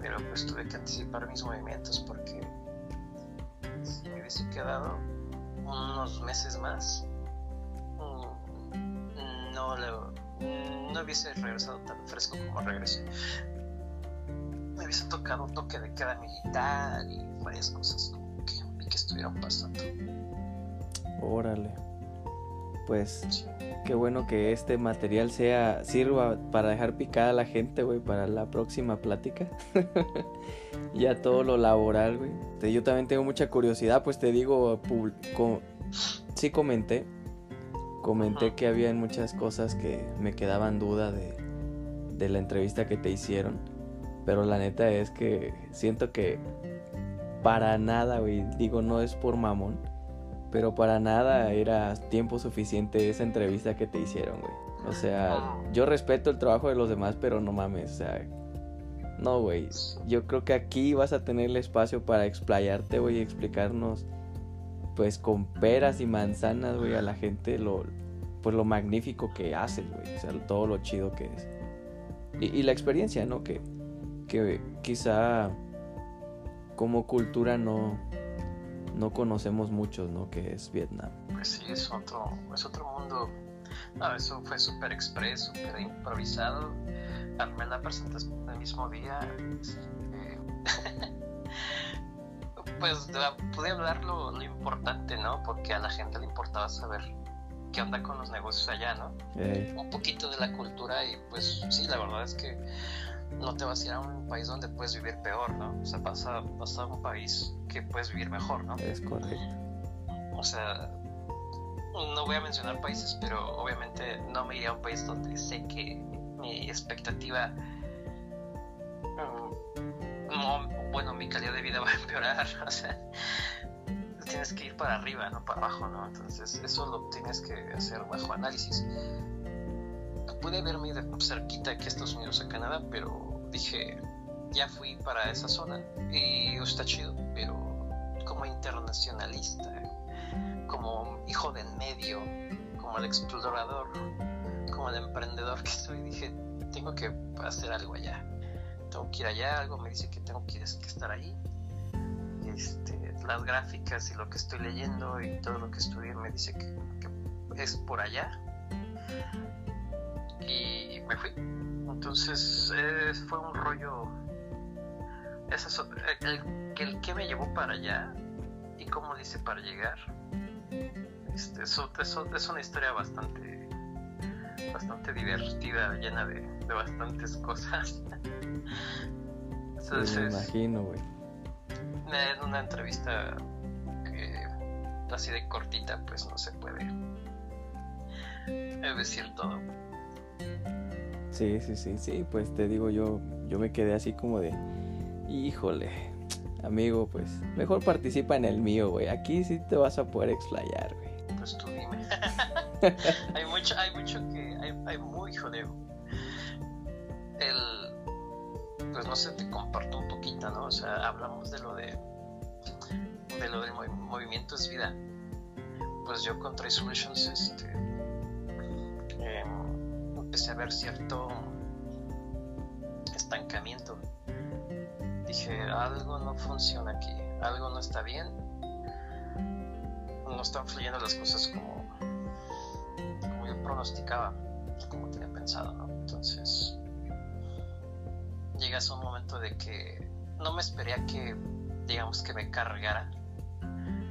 Pero pues tuve que anticipar mis movimientos porque si me hubiese quedado unos meses más. No lo, no hubiese regresado tan fresco como regresé. Me hubiese tocado un toque de queda militar y varias cosas como que, que estuvieron pasando. Órale. Pues qué bueno que este material sea sirva para dejar picada a la gente, güey, para la próxima plática. <laughs> ya todo lo laboral, güey. Yo también tengo mucha curiosidad, pues te digo, sí comenté, comenté Ajá. que había muchas cosas que me quedaban duda de, de la entrevista que te hicieron, pero la neta es que siento que para nada, güey, digo, no es por mamón, pero para nada era tiempo suficiente esa entrevista que te hicieron, güey. O sea, yo respeto el trabajo de los demás, pero no mames, o sea, no, güey. Yo creo que aquí vas a tener el espacio para explayarte, güey, y explicarnos, pues, con peras y manzanas, güey, a la gente lo, pues, lo magnífico que haces, güey. O sea, todo lo chido que es. y, la experiencia, ¿no? Que, que quizá como cultura no, no conocemos mucho, ¿no? Que es Vietnam. Pues sí, es otro, es otro mundo. No, eso fue súper expreso, súper improvisado. Armé la presentación el mismo día. Este, <laughs> pues pude hablar lo, lo, importante, ¿no? Porque a la gente le importaba saber qué onda con los negocios allá, ¿no? Un poquito de la cultura y pues sí, la verdad es que no te vas a ir a un país donde puedes vivir peor, ¿no? O sea, vas a, vas a un país que puedes vivir mejor, ¿no? Es correcto. O sea, no voy a mencionar países, pero obviamente no me iría a un país donde sé que mi expectativa, mm, bueno, mi calidad de vida <laughs> va a empeorar, o sea, tienes que ir para arriba, no para abajo, ¿no? Entonces eso lo tienes que hacer bajo análisis pude verme de cerquita aquí a Estados Unidos, a Canadá, pero dije, ya fui para esa zona y está chido, pero como internacionalista, como hijo del medio, como el explorador, como el emprendedor que soy, dije, tengo que hacer algo allá. Tengo que ir allá, algo me dice que tengo que, estar ahí. Este, las gráficas y lo que estoy leyendo y todo lo que estudié me dice que, que es por allá y me fui. Entonces eh, fue un rollo. Eso, el, el, que me llevó para allá y cómo dice para llegar. Este, eso, es una historia bastante bastante divertida, llena de, bastantes cosas. <laughs> Entonces, me imagino, güey. En una entrevista que así de cortita, pues no se puede decir todo. Sí, sí, sí, sí, pues te digo yo, yo me quedé así como de, híjole, amigo, pues mejor participa en el mío, güey. Aquí sí te vas a poder explayar, güey. Pues tú dime. <laughs> hay mucho, hay mucho que, hay, hay muy jodeo. El, pues no sé, te comparto un poquito, ¿no? O sea, hablamos de lo de, de lo del movimiento es vida. Pues yo con Trace Solutions, este, empecé a ver cierto estancamiento. Dije, algo no funciona aquí, algo no está bien, no están fluyendo las cosas como, como yo pronosticaba, como tenía pensado, ¿no? Entonces, llegas a un momento de que no me esperé a que, digamos, que me cargara,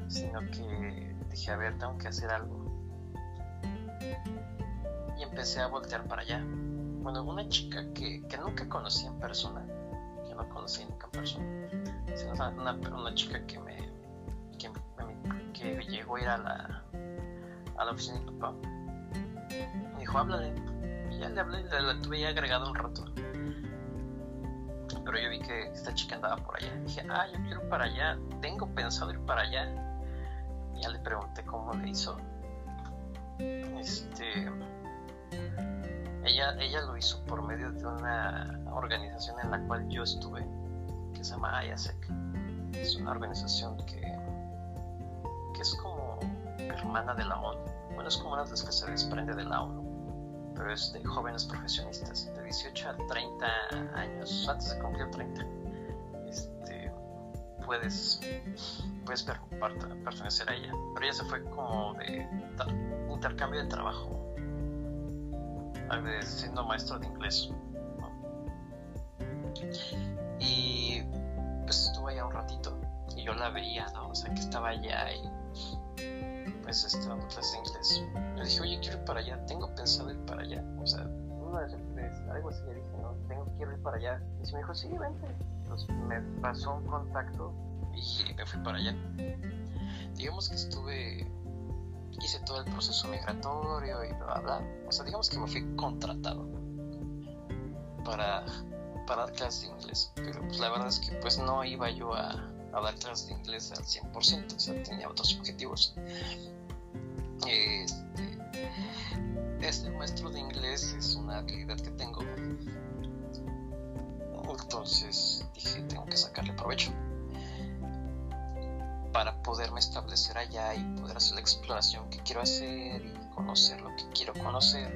sino que dije, a ver, tengo que hacer algo empecé a voltear para allá. Bueno, una chica que, que nunca conocí en persona, que no conocí nunca en persona, sino una, chica que me, que, llegó a ir a la, a la oficina de papá, me dijo, háblale. Y ya le hablé, la, tuve ya agregado un rato. Pero yo vi que esta chica andaba por allá. Dije, ah, yo quiero para allá, tengo pensado ir para allá. Y ya le pregunté cómo le hizo. Este ella, ella lo hizo por medio de una organización en la cual yo estuve, que se llama IASEC. Es una organización que, que es como hermana de la ONU. Bueno, es como una de las que se desprende de la ONU, pero es de jóvenes profesionistas, de 18 a 30 años, antes de cumplir 30. Este, puedes, puedes pertenecer a ella. Pero ella se fue como de intercambio de trabajo siendo maestro de inglés. Y pues estuve allá un ratito y yo la veía, ¿no? O sea, que estaba allá y pues estaba en clases de inglés. Le dije, oye, quiero ir para allá, tengo pensado ir para allá. O sea, una vez algo así, le dije, no, tengo, quiero ir para allá. Y me dijo, sí, vente. Entonces me pasó un contacto y me fui para allá. Digamos que estuve hice todo el proceso migratorio y bla, bla, O sea, digamos que me fui contratado para, para dar clases de inglés. Pero pues la verdad es que pues no iba yo a, a dar clases de inglés al 100%, o sea, tenía otros objetivos. Este, este maestro de inglés es una habilidad que tengo. Entonces dije, tengo que sacarle provecho para poderme establecer allá y poder hacer la exploración que quiero hacer y conocer lo que quiero conocer.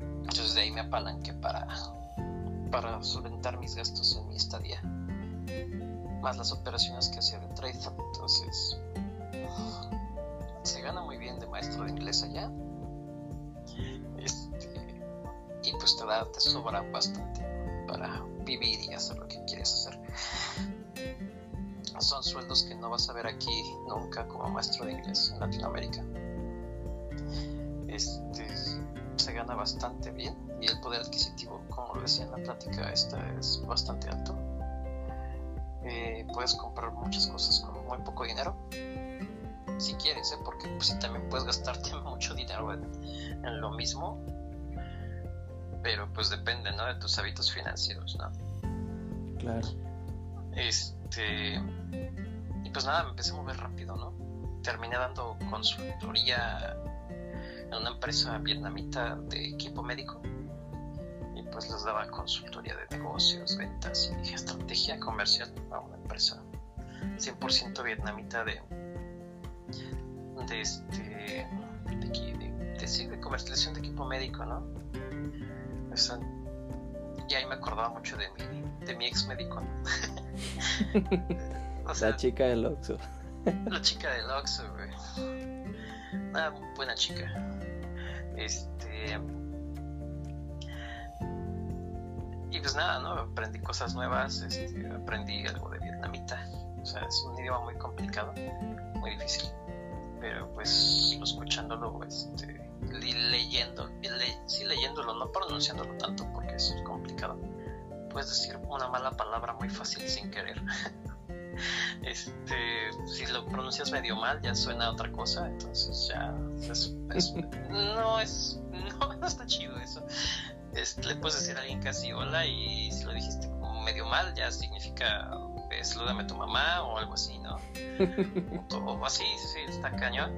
Entonces de ahí me apalanqué para, para solventar mis gastos en mi estadía. Más las operaciones que hacía de trade. Entonces se gana muy bien de maestro de inglés allá. Este, y pues te da, te sobra bastante para vivir y hacer lo que quieres hacer. Son sueldos que no vas a ver aquí nunca como maestro de inglés en Latinoamérica. Este, se gana bastante bien y el poder adquisitivo, como lo decía en la plática, esta es bastante alto. Eh, puedes comprar muchas cosas con muy poco dinero, si quieres, ¿eh? porque pues, también puedes gastarte <laughs> mucho dinero en, en lo mismo pero pues depende, ¿no? De tus hábitos financieros, ¿no? Claro. Este. Y pues nada, me empecé a mover rápido, ¿no? Terminé dando consultoría en una empresa vietnamita de equipo médico. Y pues les daba consultoría de negocios, ventas y estrategia comercial a una empresa 100% vietnamita de. de este. de, de, comercialización de equipo médico, ¿no? Y ahí me acordaba mucho de mi, de mi ex médico. <laughs> la chica del Oxxo. la chica del Oxxo, güey. Una buena chica. Este. Y pues nada, ¿no? Aprendí cosas nuevas, este, aprendí algo de vietnamita. O sea, es un idioma muy complicado, muy difícil. Pero pues escuchándolo, este, leyendo, sí leyéndolo, no pronunciándolo tanto porque es complicado. Puedes decir una mala palabra muy fácil sin querer. <laughs> este, si lo pronuncias medio mal ya suena a otra cosa, entonces ya <laughs> no es <laughs> no, está chido eso. le puedes decir a alguien casi hola y si lo dijiste como medio mal ya significa salúdame a tu mamá o algo así, ¿no? o así, sí, está cañón.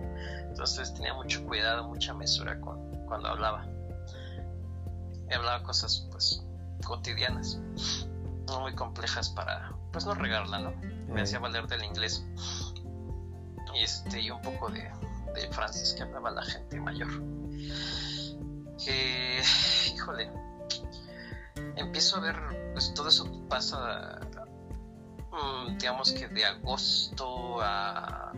Entonces tenía mucho cuidado, mucha mesura con, cuando hablaba. Y hablaba cosas pues cotidianas, no muy complejas para pues no regarla, ¿no? Me hacía valer del inglés. Y este, y un poco de, de francés que hablaba la gente mayor. Que, híjole, empiezo a ver, pues todo eso pasa, mm, digamos que de agosto a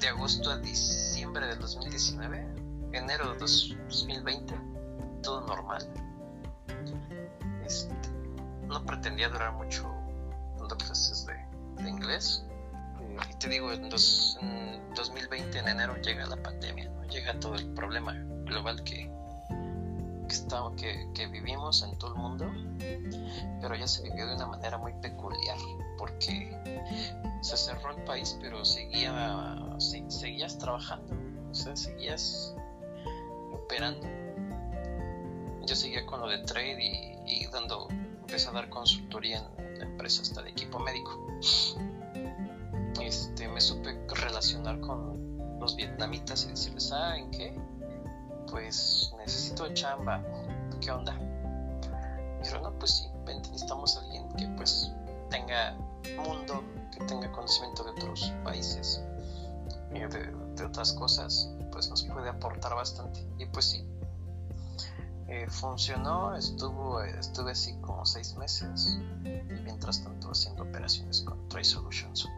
de agosto a diciembre del 2019, enero de 2020, todo normal. Este, no pretendía durar mucho dando clases de, inglés. Y te digo, en, 2020, en enero, llega la pandemia, llega todo el problema global que, que, que, vivimos en todo el mundo, pero ya se vivió de una manera muy peculiar, porque se cerró el país, pero seguía, seguías trabajando, o sea, seguías operando. Yo seguía con lo de trade y, dando, empecé a dar consultoría en la empresa hasta de equipo médico. Este, me supe relacionar con los vietnamitas y decirles, ah, ¿en qué? Pues necesito chamba, ¿qué onda? Dijeron, no, pues sí, necesitamos a alguien que pues tenga mundo, que tenga conocimiento de otros países y de, otras cosas, pues nos puede aportar bastante. Y pues sí, eh, funcionó, estuvo, estuve así como seis meses y mientras tanto haciendo operaciones con Trade Solutions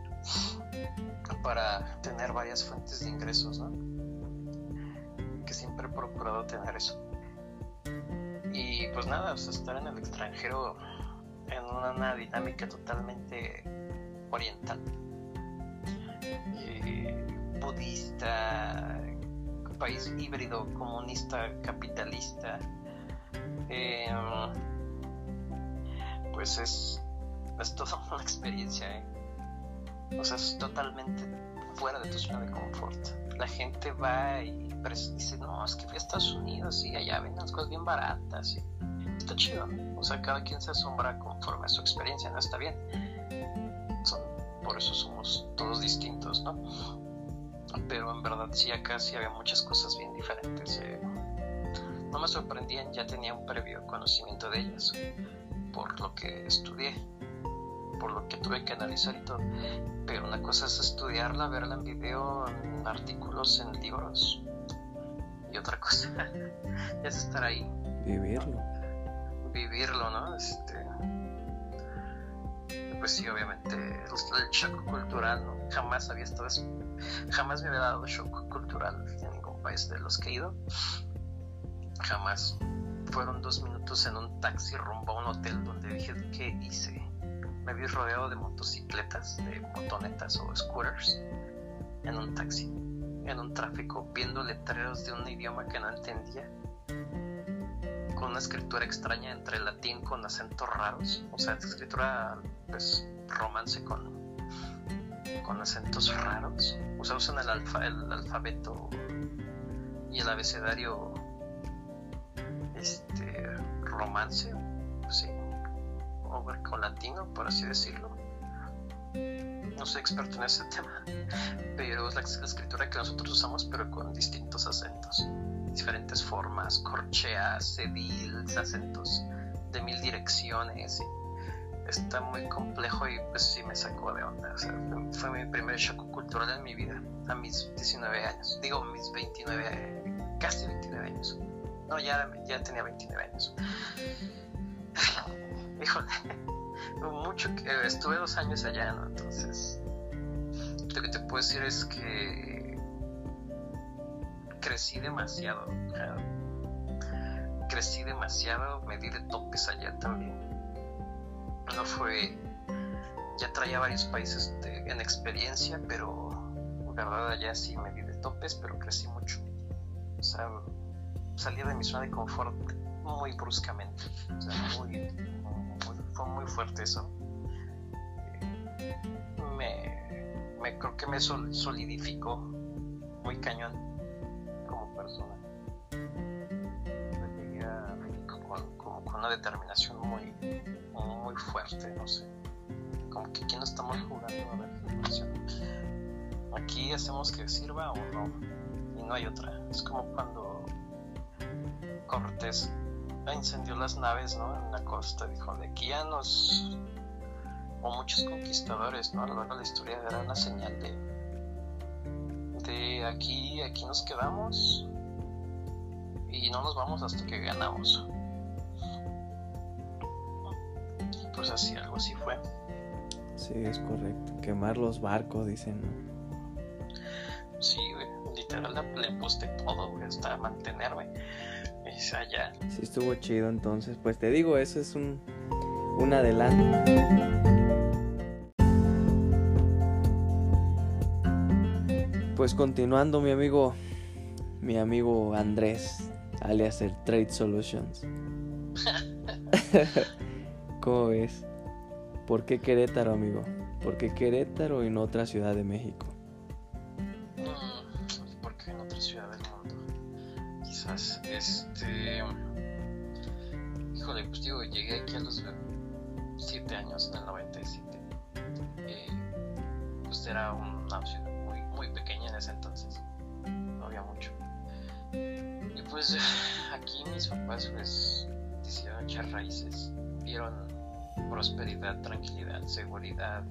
<laughs> para tener varias fuentes de ingresos, ¿no? Que siempre he procurado tener eso. Y pues nada, estar en el extranjero en una dinámica totalmente oriental, eh, budista, país híbrido, comunista, capitalista, em, pues es, es toda una experiencia, ¿eh? o sea, es totalmente fuera de tu zona de confort. La gente va y dice, no, es que fui a Estados Unidos y allá venden las cosas bien baratas. Y está chido, O sea, cada quien se asombra conforme a su experiencia, no está bien. Son, por eso somos todos distintos, ¿no? Pero en verdad sí acá sí había muchas cosas bien diferentes. Eh. No me sorprendían, ya tenía un previo conocimiento de ellas, por lo que estudié, por lo que tuve que analizar y todo. Pero una cosa es estudiarla, verla en video, en artículos, en libros. Y otra cosa <laughs> es estar ahí. Vivirlo. Vivirlo, ¿no? Este, pues sí, obviamente el, shock cultural, ¿no? Jamás había estado, jamás me había dado shock cultural en ningún país de los que he ido. Jamás. Fueron dos minutos en un taxi rumbo a un hotel donde dije, ¿qué hice? Me vi rodeado de motocicletas, de motonetas o scooters en un taxi, en un tráfico, viendo letreros de un idioma que no entendía, con una escritura extraña entre latín con acentos raros, o sea, escritura pues romance con, con acentos raros, o sea, usan el, alfa, el alfabeto y el abecedario este romance, sí, o con latino, por así decirlo. No soy experto en ese <laughs> tema, pero es la, escritura que nosotros usamos, pero con distintos acentos, diferentes formas, corcheas, cedils, acentos de mil direcciones. está muy complejo y pues sí me sacó de onda. fue mi primer shock cultural en mi vida, a mis 19 años. Digo, mis 29, casi 29 años. No, ya, ya tenía 29 años. <laughs> Híjole, mucho que estuve dos años allá, ¿no? Entonces, lo que te puedo decir es que crecí demasiado. crecí demasiado, me di de topes allá también. No fue. Ya traía varios países en experiencia, pero verdad allá sí me di de topes, pero crecí mucho. O sea, salí de mi zona de confort muy bruscamente. O sea, muy, fue muy fuerte eso. Me, creo que me solidificó muy cañón como persona. Llegué a México con, una determinación muy, muy fuerte, no sé. Como que aquí no estamos jugando a ver Aquí hacemos que sirva o no, y no hay otra. Es como cuando Cortés incendió las naves ¿no? en la costa. Dijo, de aquí ya nos... o muchos conquistadores, ¿no? A lo largo de la historia era una señal de... de aquí, aquí nos quedamos y no nos vamos hasta que ganamos. Pues así, algo así fue. Sí, es correcto. Quemar los barcos, dicen. Sí, literal le puse todo, hasta mantenerme allá. Sí, estuvo chido entonces. Pues te digo, eso es un, un adelanto. Pues continuando, mi amigo, mi amigo Andrés, alias el Trade Solutions. <laughs> ¿Cómo ves? ¿Por qué Querétaro, amigo? ¿Por qué Querétaro y no otra ciudad de México? Pues digo, llegué aquí a los 7 años, en el 97. Eh, pues era una ciudad muy, muy pequeña en ese entonces. No había mucho. Y pues <sighs> aquí mis papás, pues, decidieron echar raíces. Vieron prosperidad, tranquilidad, seguridad,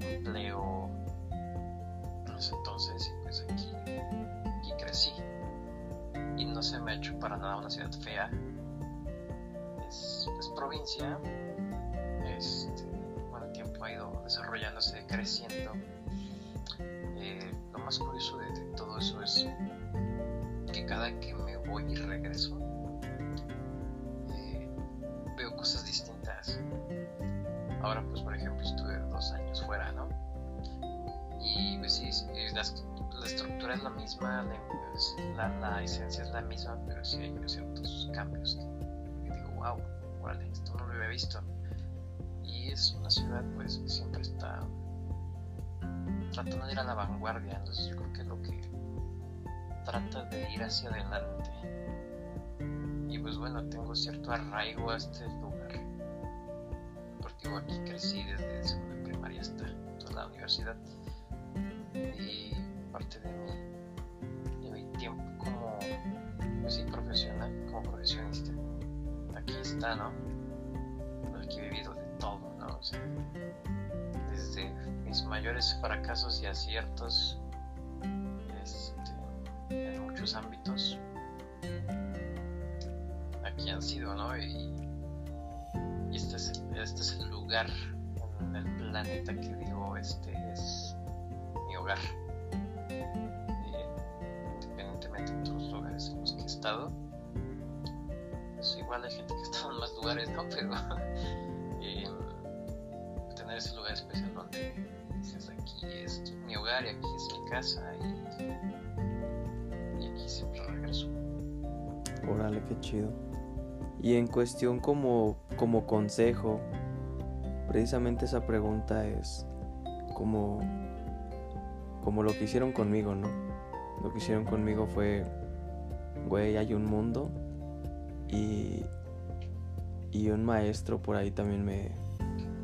empleo. En ese entonces, y pues aquí, aquí crecí y no se me ha hecho para nada una ciudad fea. Es, provincia, este, con el tiempo ha ido desarrollándose, creciendo. Eh, lo más curioso de, todo eso es que cada que me voy y regreso, eh, veo cosas distintas. Ahora, pues, por ejemplo, estuve dos años fuera, ¿no? Y pues sí, la estructura es la misma, la, la, esencia es la misma, pero sí hay ciertos cambios que, wow, vale, esto no lo había visto. Y es una ciudad pues que siempre está tratando de ir a la vanguardia, entonces yo creo que es lo que trata de ir hacia adelante. Y pues bueno, tengo cierto arraigo a este lugar. Porque aquí crecí desde segundo primaria hasta toda la universidad. Y parte de mi, de tiempo como pues profesional, como profesionista. Aquí está, ¿no? Aquí he vivido de todo, ¿no? desde mis mayores fracasos y aciertos este, en muchos ámbitos aquí han sido, ¿no? Y, este, es, este es el lugar en el planeta que digo, este es mi hogar. independientemente de los lugares en los que he estado, pues igual hay gente que está en más lugares, ¿no? <laughs> Pero eh, tener ese lugar especial donde dices aquí es mi hogar y aquí es mi casa y, y aquí siempre regreso. Órale, qué chido. Y en cuestión como, como consejo, precisamente esa pregunta es como, como lo que hicieron conmigo, ¿no? Lo que hicieron conmigo fue, güey, hay un mundo y, y un maestro por ahí también me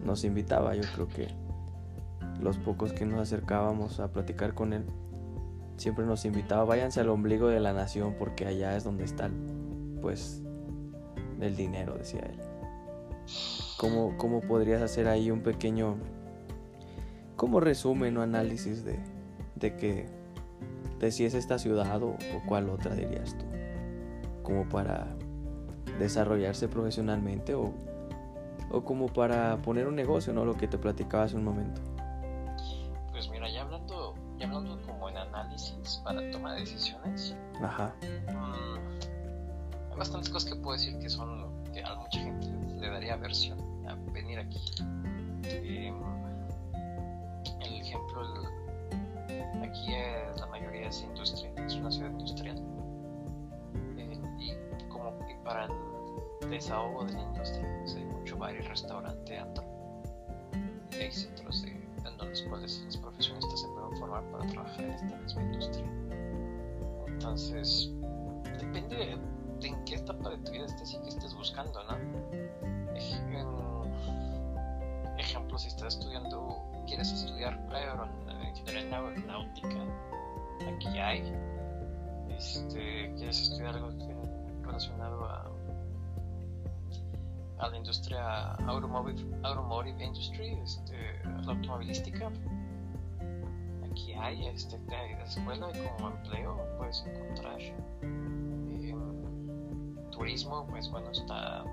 nos invitaba, yo creo que los pocos que nos acercábamos a platicar con él, siempre nos invitaba, váyanse al ombligo de la nación porque allá es donde está, pues, el dinero, decía él. ¿Cómo, ¿Cómo podrías hacer ahí un pequeño, como resumen o análisis de, de que, de si es esta ciudad o, o cuál otra dirías tú? Como para desarrollarse profesionalmente o, o como para poner un negocio, ¿no? Lo que te platicaba hace un momento. Pues mira, ya hablando, ya hablando como en análisis para toma de decisiones, Ajá. mm, hay bastantes cosas que puedo decir que son que a mucha gente le daría aversión a venir aquí. Em, el ejemplo, el- aquí eh, la mayoría es industria, es una ciudad industrial. Eh, y como para el desahogo de la industria, pues hay mucho bar y restaurante, antro. Y hay centros de, en los cuales los profesionistas se pueden formar para trabajar en esta misma industria. Entonces, depende de, de en qué etapa de tu vida estés y qué estés buscando, ¿no? En- ejemplo, si estás estudiando, quieres estudiar ingeniería aeronáutica, aquí hay. Este, quieres estudiar algo que- relacionado a, la industria automotive, automotive industry, este, la automovilística. Aquí hay, este, de escuela y como empleo puedes encontrar. Em, turismo, pues bueno, está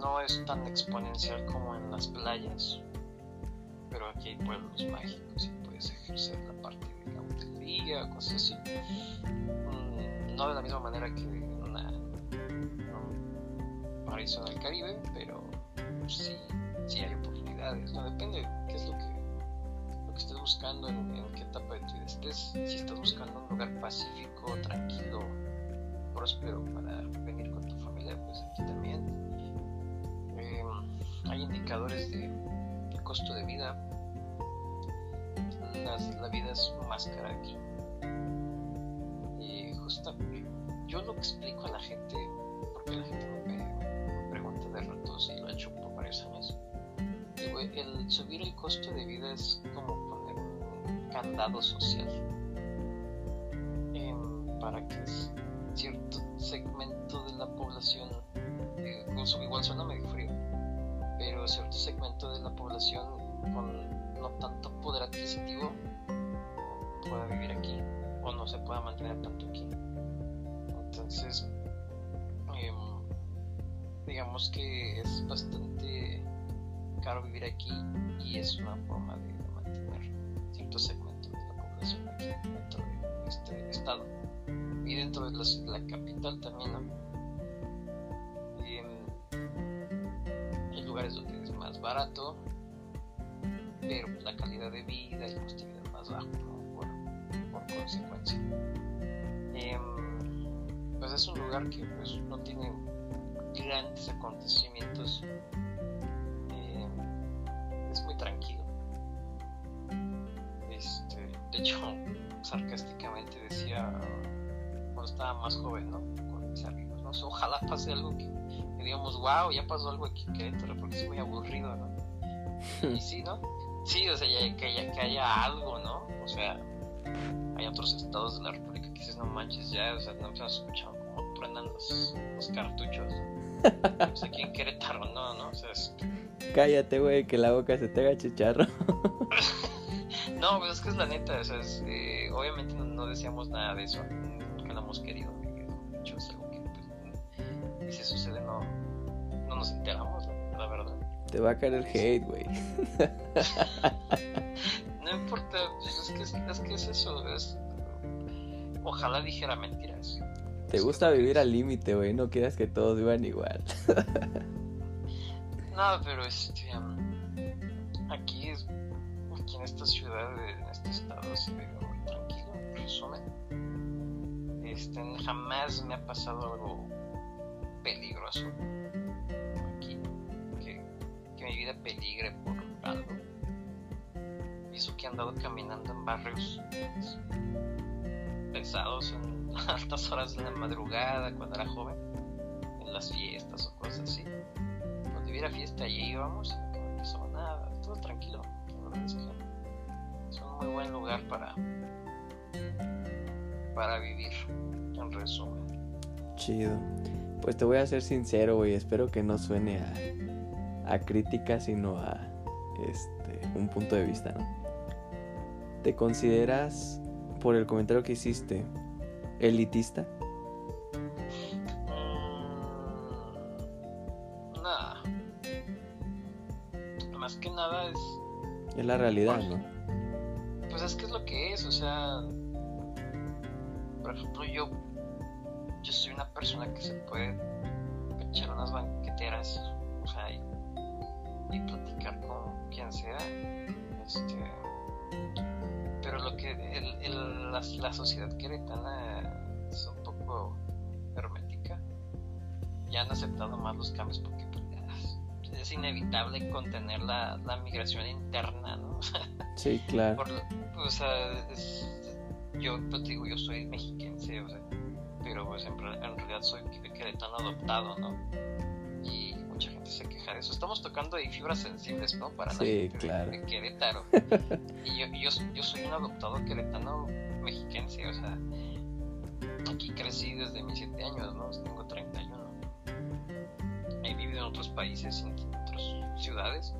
no es tan exponencial como en las playas, pero aquí hay pueblos mágicos y puedes ejercer la parte de la hotelería, cosas así. Mm, no de la misma manera que paraíso en el Caribe, pero sí, sí hay oportunidades, ¿no? Depende de qué es lo que, lo que estés buscando, en, en qué etapa de tu vida estés. Si estás buscando un lugar pacífico, tranquilo, próspero para venir con tu familia, pues aquí también. Eh, hay indicadores de, costo de vida. La vida es más cara aquí. Y justo yo lo que explico a la gente, porque la gente me, el subir el costo de vida es como poner un candado social em, para que cierto segmento de la población, eh, igual suena medio frío, pero cierto segmento de la población con no tanto poder adquisitivo pueda vivir aquí o no se pueda mantener tanto aquí. Entonces, em, digamos que es bastante caro vivir aquí y es una forma de mantener cierto segmento de la población aquí dentro de este estado y dentro de la, capital también ¿no? Y, em, hay lugares donde es más barato pero la calidad de vida y el es más bajo ¿no? por, por consecuencia Em, pues es un lugar que pues no tiene grandes acontecimientos de hecho sarcásticamente decía cuando estaba más joven, ¿no? Con mis amigos, ¿no? Ojalá pase algo que, que digamos, wow, ya pasó algo aquí en Querétaro, porque es muy aburrido, ¿no? Y sí, ¿no? Sí, o sea, ya- que, haya, que haya algo, ¿no? O sea, hay otros estados de la República que dices, no manches, ya, o sea, no se escuchado como truenan los, los cartuchos, <laughs> ¿no? Pues aquí en Querétaro, no, ¿no? O sea, es- Cállate, güey, que la boca se te haga chicharro. <laughs> No, pues es que es la neta, o sea, es, eh, obviamente no, no deseamos nada de eso, nunca lo hemos querido. De hecho, es algo que, pues, si sucede, no, no nos enteramos, la, la verdad. Te va a caer el hate, güey. No importa, pues, es, que, es, es que es eso. Es, ojalá dijera mentiras. Te gusta que- vivir al límite, güey. No quieras que todos vivan igual. No, pero este. um, aquí, es, en esta ciudad, en este estado, se vive muy tranquilo, en resumen. Este, jamás me ha pasado algo peligroso aquí. Que, mi vida peligre por algo. Y eso que he andado caminando en barrios pesados en <laughs> altas horas de la madrugada cuando era joven, en las fiestas o cosas así cuando hubiera fiesta allí íbamos no pasaba nada, todo tranquilo. Es un muy buen lugar para para vivir, en resumen. Chido. Pues te voy a ser sincero, güey. Espero que no suene a, a crítica, sino a este un punto de vista, ¿no? ¿Te consideras, por el comentario que hiciste, elitista? Es la realidad, ¿no? Pues es que es lo que es, o sea, por ejemplo, yo, yo soy una persona que se puede echar unas banqueteras, o sea, y, y platicar con quien sea, este, pero lo que el, el- la, la sociedad queretana es un poco hermética, ya han aceptado más los cambios porque es, inevitable contener la, la migración interna, ¿no? <laughs> Sí, claro. Por, o sea, es- yo pues, digo, yo soy mexiquense, o sea, pero pues en, re- en realidad soy que- queretano adoptado, ¿no? Y mucha gente se queja de eso. Estamos tocando ahí fibras sensibles, ¿no? Para la Sí, gente de- claro. de, Querétaro. <laughs> y yo, yo, yo soy un adoptado queretano mexiquense, o sea, aquí crecí desde mis 7 años, ¿no? Tengo 31. He vivido en otros países, otras ciudades,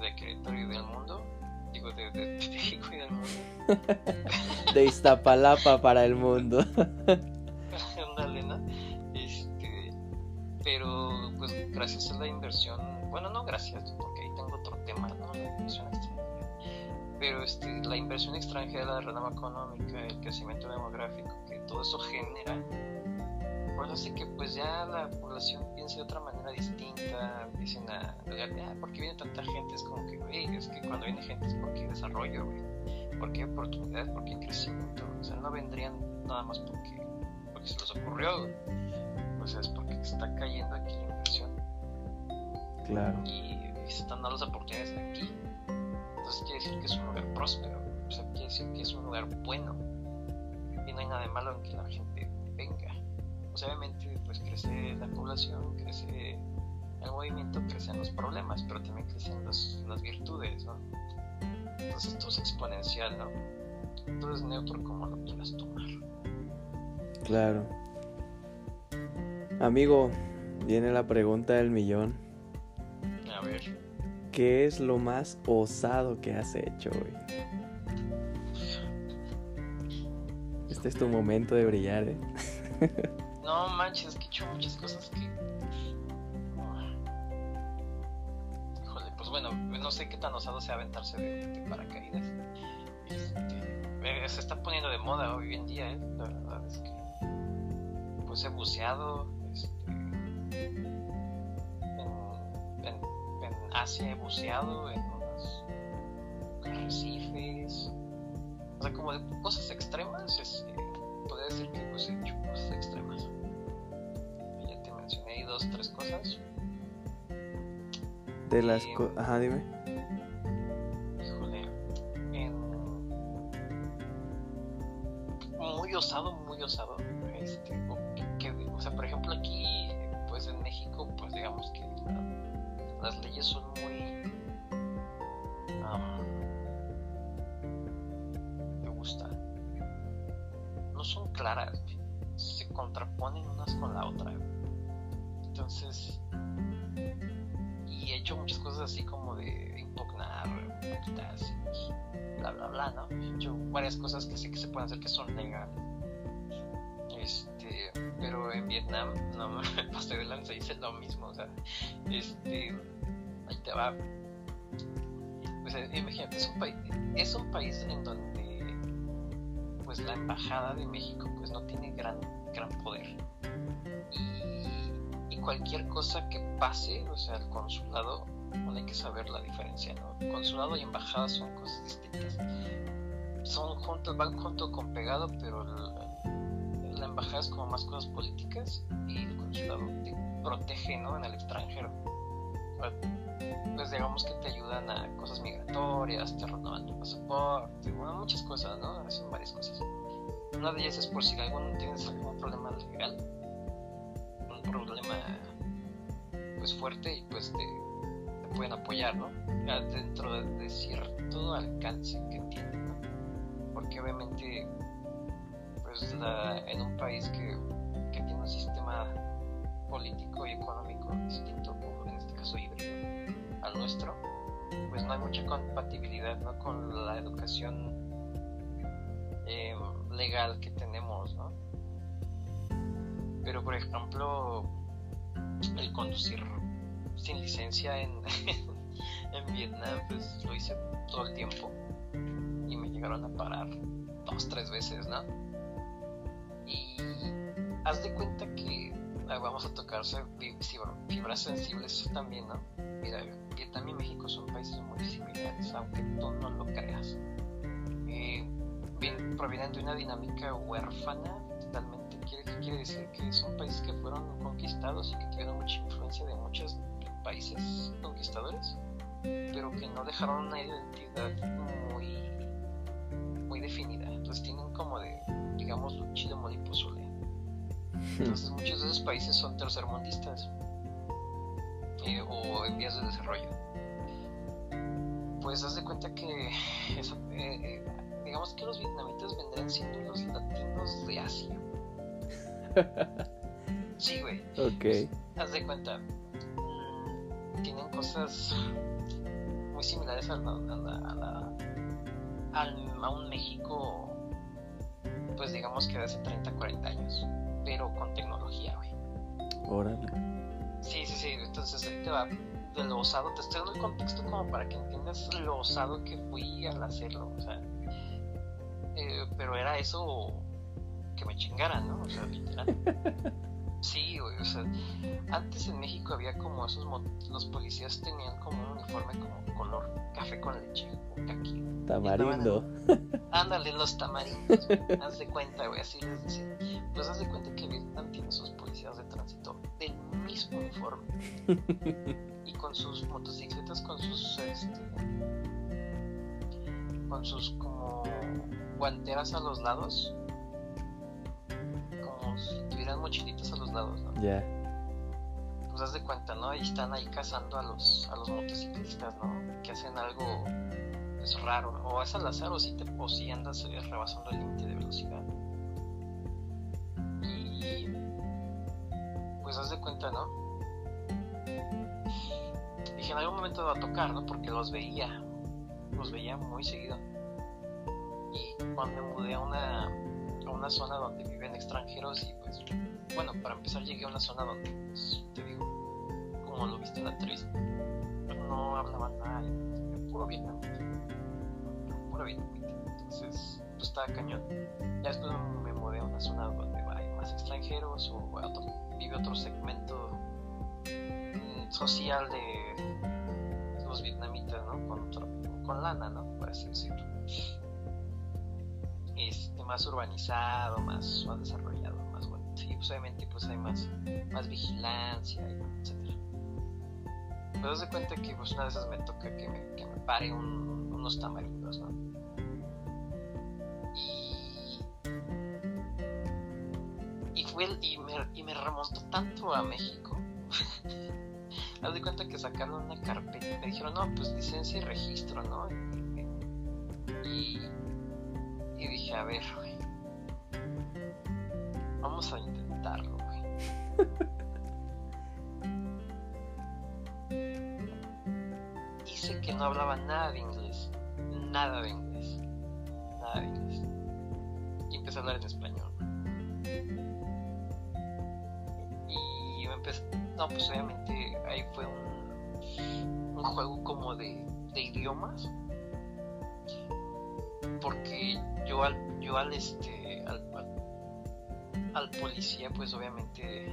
de Querétaro y del mundo. Digo, de, de, de México y del mundo. De Iztapalapa para el mundo. <laughs> Ándale, ¿no? Este, pero pues gracias a la inversión, bueno, no gracias, porque ahí tengo otro tema, ¿no? La inversión extranjera. Pero este, la inversión extranjera, la rama económica, el crecimiento demográfico, que todo eso genera, pues hace que pues ya la población piense de otra manera distinta, empiecen a, ah, ¿por qué viene tanta gente? Es como que, güey, es que cuando viene gente es porque hay desarrollo, güey. Porque hay oportunidades, porque hay crecimiento. O sea, no vendrían nada más porque, porque se les ocurrió, güey. O sea, es porque está cayendo aquí la inversión Claro. y, y se están dando las oportunidades aquí. Entonces quiere decir que es un lugar próspero, o sea, quiere decir que es un lugar bueno. Y no hay nada de malo en que la gente. Pues obviamente pues crece la población, crece el movimiento, crecen los problemas, pero también crecen las, las virtudes, ¿no? Entonces esto es exponencial, ¿no? Todo es neutro como lo quieras tomar. Claro. Amigo, viene la pregunta del millón. A ver, ¿Qué es lo más osado que has hecho, güey? Este es tu momento de brillar, ¿eh? <laughs> no manches, es que he hecho muchas cosas que... Híjole, pues bueno, no sé qué tan osado sea aventarse de, paracaídas. Este, eh, se está poniendo de moda hoy en día, ¿eh? La verdad es que... Pues he buceado, este, en, Asia he buceado, en unos arrecifes, o sea, como de cosas extremas, es, eh, podría decir que pues he hecho cosas extremas. Dos, tres cosas. De las Sí. co- Ajá, dime. Híjole, en... muy osado, muy osado. Este, o, que- o sea, por ejemplo aquí, pues en México, pues digamos que la- las leyes son muy... am, me gusta. No son claras, se contraponen unas con la otra. Entonces, y he hecho muchas cosas así como de impugnar y bla bla bla, ¿no? He hecho varias cosas que sé que se pueden hacer que son legales. Este, pero en Vietnam, <laughs> no me pasé de lanza, hice lo mismo, o sea, este, ahí te va. Pues imagínate, es un, país, es un país en donde, pues la embajada de México, pues no tiene gran, gran poder. Y cualquier cosa que pase, o sea, el consulado, bueno, hay que saber la diferencia, ¿no? Consulado y embajada son cosas distintas. Son juntos, van junto con pegado, pero la embajada es como más cosas políticas y el consulado te protege, ¿no? En el extranjero. Pues digamos que te ayudan a cosas migratorias, te renovan tu pasaporte, bueno, muchas cosas, ¿no? Hacen varias cosas. Una de ellas es por si algún, tienes algún problema legal, problema pues fuerte y pues te pueden apoyar, ¿no? Dentro de cierto alcance que tienen, ¿no? Porque obviamente, pues la, en un país que, que, tiene un sistema político y económico distinto, en este caso híbrido, al nuestro, pues no hay mucha compatibilidad, ¿no? Con la educación eh, legal que tenemos, ¿no? Pero por ejemplo, el conducir sin licencia en, <laughs> en Vietnam, pues lo hice todo el tiempo y me llegaron a parar dos, tres veces, ¿no? Y haz de cuenta que vamos a tocarse fibras sensibles también, ¿no? Mira, Vietnam y México son países muy similares, aunque tú no lo creas. Eh, provienen de una dinámica huérfana. Quiere, quiere decir que son países que fueron conquistados y que tuvieron mucha influencia de muchas países conquistadores, pero que no dejaron una identidad muy, muy definida. Entonces tienen como de, digamos, y pozole. Entonces muchos de esos países son tercermundistas eh, o en vías de desarrollo. Pues haz de cuenta que eso, eh, eh, digamos que los vietnamitas vendrían siendo los latinos de Asia. Sí, güey. Ok. Haz de cuenta, tienen cosas muy similares a, la, a, la, a, la, a, un México, pues digamos que de hace 30, 40 años, pero con tecnología, güey. Órale. Sí, sí, sí, entonces ahí te va de lo osado, te estoy dando el contexto como para que entiendas lo osado que fui al hacerlo, o sea, eh, pero era eso que me chingaran, ¿no? O sea, literal. <laughs> Sí, güey, o sea, antes en México había como esos, los policías tenían como un uniforme como color café con leche o caqui. Tamarindo. <laughs> Ándale, los tamarindos, haz de cuenta, güey, así les decía. Pues haz de cuenta que Vietnam tiene sus policías de tránsito del mismo uniforme. <laughs> y con sus motocicletas, con sus, este, con sus como guanteras a los lados si tuvieran mochilitas a los lados, ¿no? Ya. Pues haz de cuenta, ¿no? Y están ahí cazando a los, a los motociclistas, ¿no? Que hacen algo es raro, ¿no? o es al azar o si, te, o si andas eh, rebasando el límite de velocidad. Y pues haz de cuenta, ¿no? Dije, en algún momento va a tocar, ¿no? Porque los veía, los veía muy seguido. Y cuando me mudé a una a una zona donde viven extranjeros y pues bueno, para empezar llegué a una zona donde pues, te digo, como lo viste en la entrevista, no hablaban nada, puro vietnamita, puro vietnamita, entonces pues estaba cañón. Ya después me mudé a una zona donde hay más extranjeros o otro, vive otro segmento mm, social de los vietnamitas, ¿no? Con, lana, ¿no? Por decirlo este, más urbanizado, más, desarrollado. Sí, pues obviamente pues hay más, más vigilancia, etcétera. Pero de cuenta que pues una de esas me toca que me, que me pare un, unos tamarindos, ¿no? Y, y fue y, me, y me remontó tanto a México. <laughs> Haz de cuenta que sacaron una carpeta me dijeron, no, pues licencia y registro, ¿no? Y, y dije, a ver. Vamos a intentarlo, güey. <laughs> Dice que no hablaba nada de inglés. Nada de inglés. Nada de inglés. Y empecé a hablar en español. Y me empecé, no, pues obviamente ahí fue un, un juego como de, de idiomas. Porque yo al, yo al este, al, al policía pues obviamente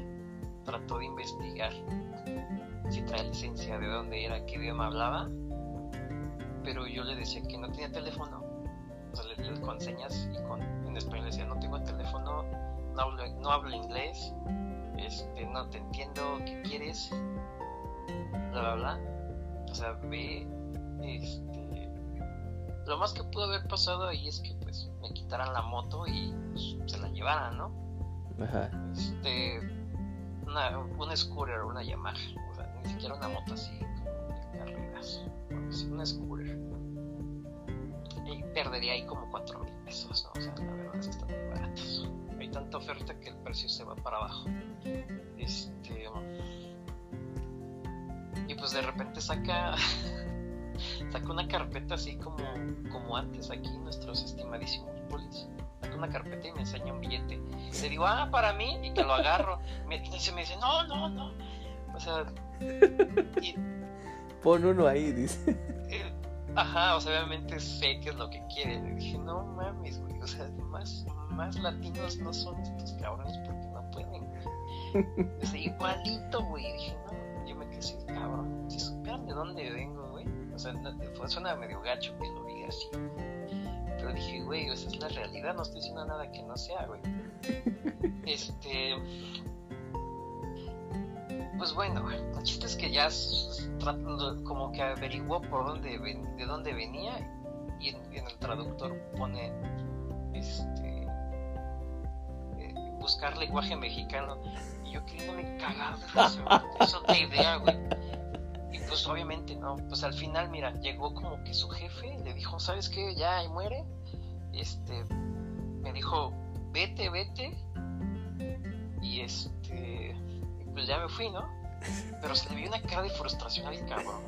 trató de investigar si trae licencia, de dónde era, qué idioma hablaba, pero yo le decía que no tenía teléfono, o sea, le, le con señas y con, en español decía no tengo teléfono, no hablo, no hablo inglés, este, no te entiendo, ¿qué quieres? Bla, bla, bla. O sea, ve, este, lo más que pudo haber pasado ahí es que pues me quitaran la moto y pues, se la llevaran, ¿no? Este, una, un scooter, una Yamaha, o sea, ni siquiera una moto así como de carreras, una scooter. Y perdería ahí como 4 mil pesos, ¿no? O sea, la verdad es que están muy baratos. Hay tanta oferta que el precio se va para abajo. Este. Y pues de repente saca. <laughs> saca una carpeta así como, como antes aquí nuestros estimadísimos polis. Una carpeta y me enseña un billete. Le digo, ah, para mí, y que lo agarro. <laughs> Me, y se me dice, no, no, no. O sea, y, <laughs> Pon uno ahí, dice. eh, ajá, o sea, obviamente sé qué es lo que quiere. Le dije, no mames, güey. O sea, más, más latinos no son estos cabrones porque no pueden. <laughs> O sea, igualito, güey. Dije, no, yo me quedé así, cabrón. Si supieran de dónde vengo, güey. O sea, no, suena medio gacho que lo diga así. Pero dije, güey, esa es la realidad. No estoy diciendo nada que no sea, güey. <laughs> Este. Pues bueno, el chiste es que ya tratando, como que averiguó por dónde ven- de dónde venía y en, en el traductor pone este eh, buscar lenguaje mexicano y yo queriéndome cagar de risa, güey. es otra idea, güey. Y pues obviamente no, pues al final mira, llegó como que su jefe le dijo, ¿sabes qué? Ya muere. Este me dijo, vete, vete. Y este y pues ya me fui, ¿no? Pero se le vio una cara de frustración al cabrón.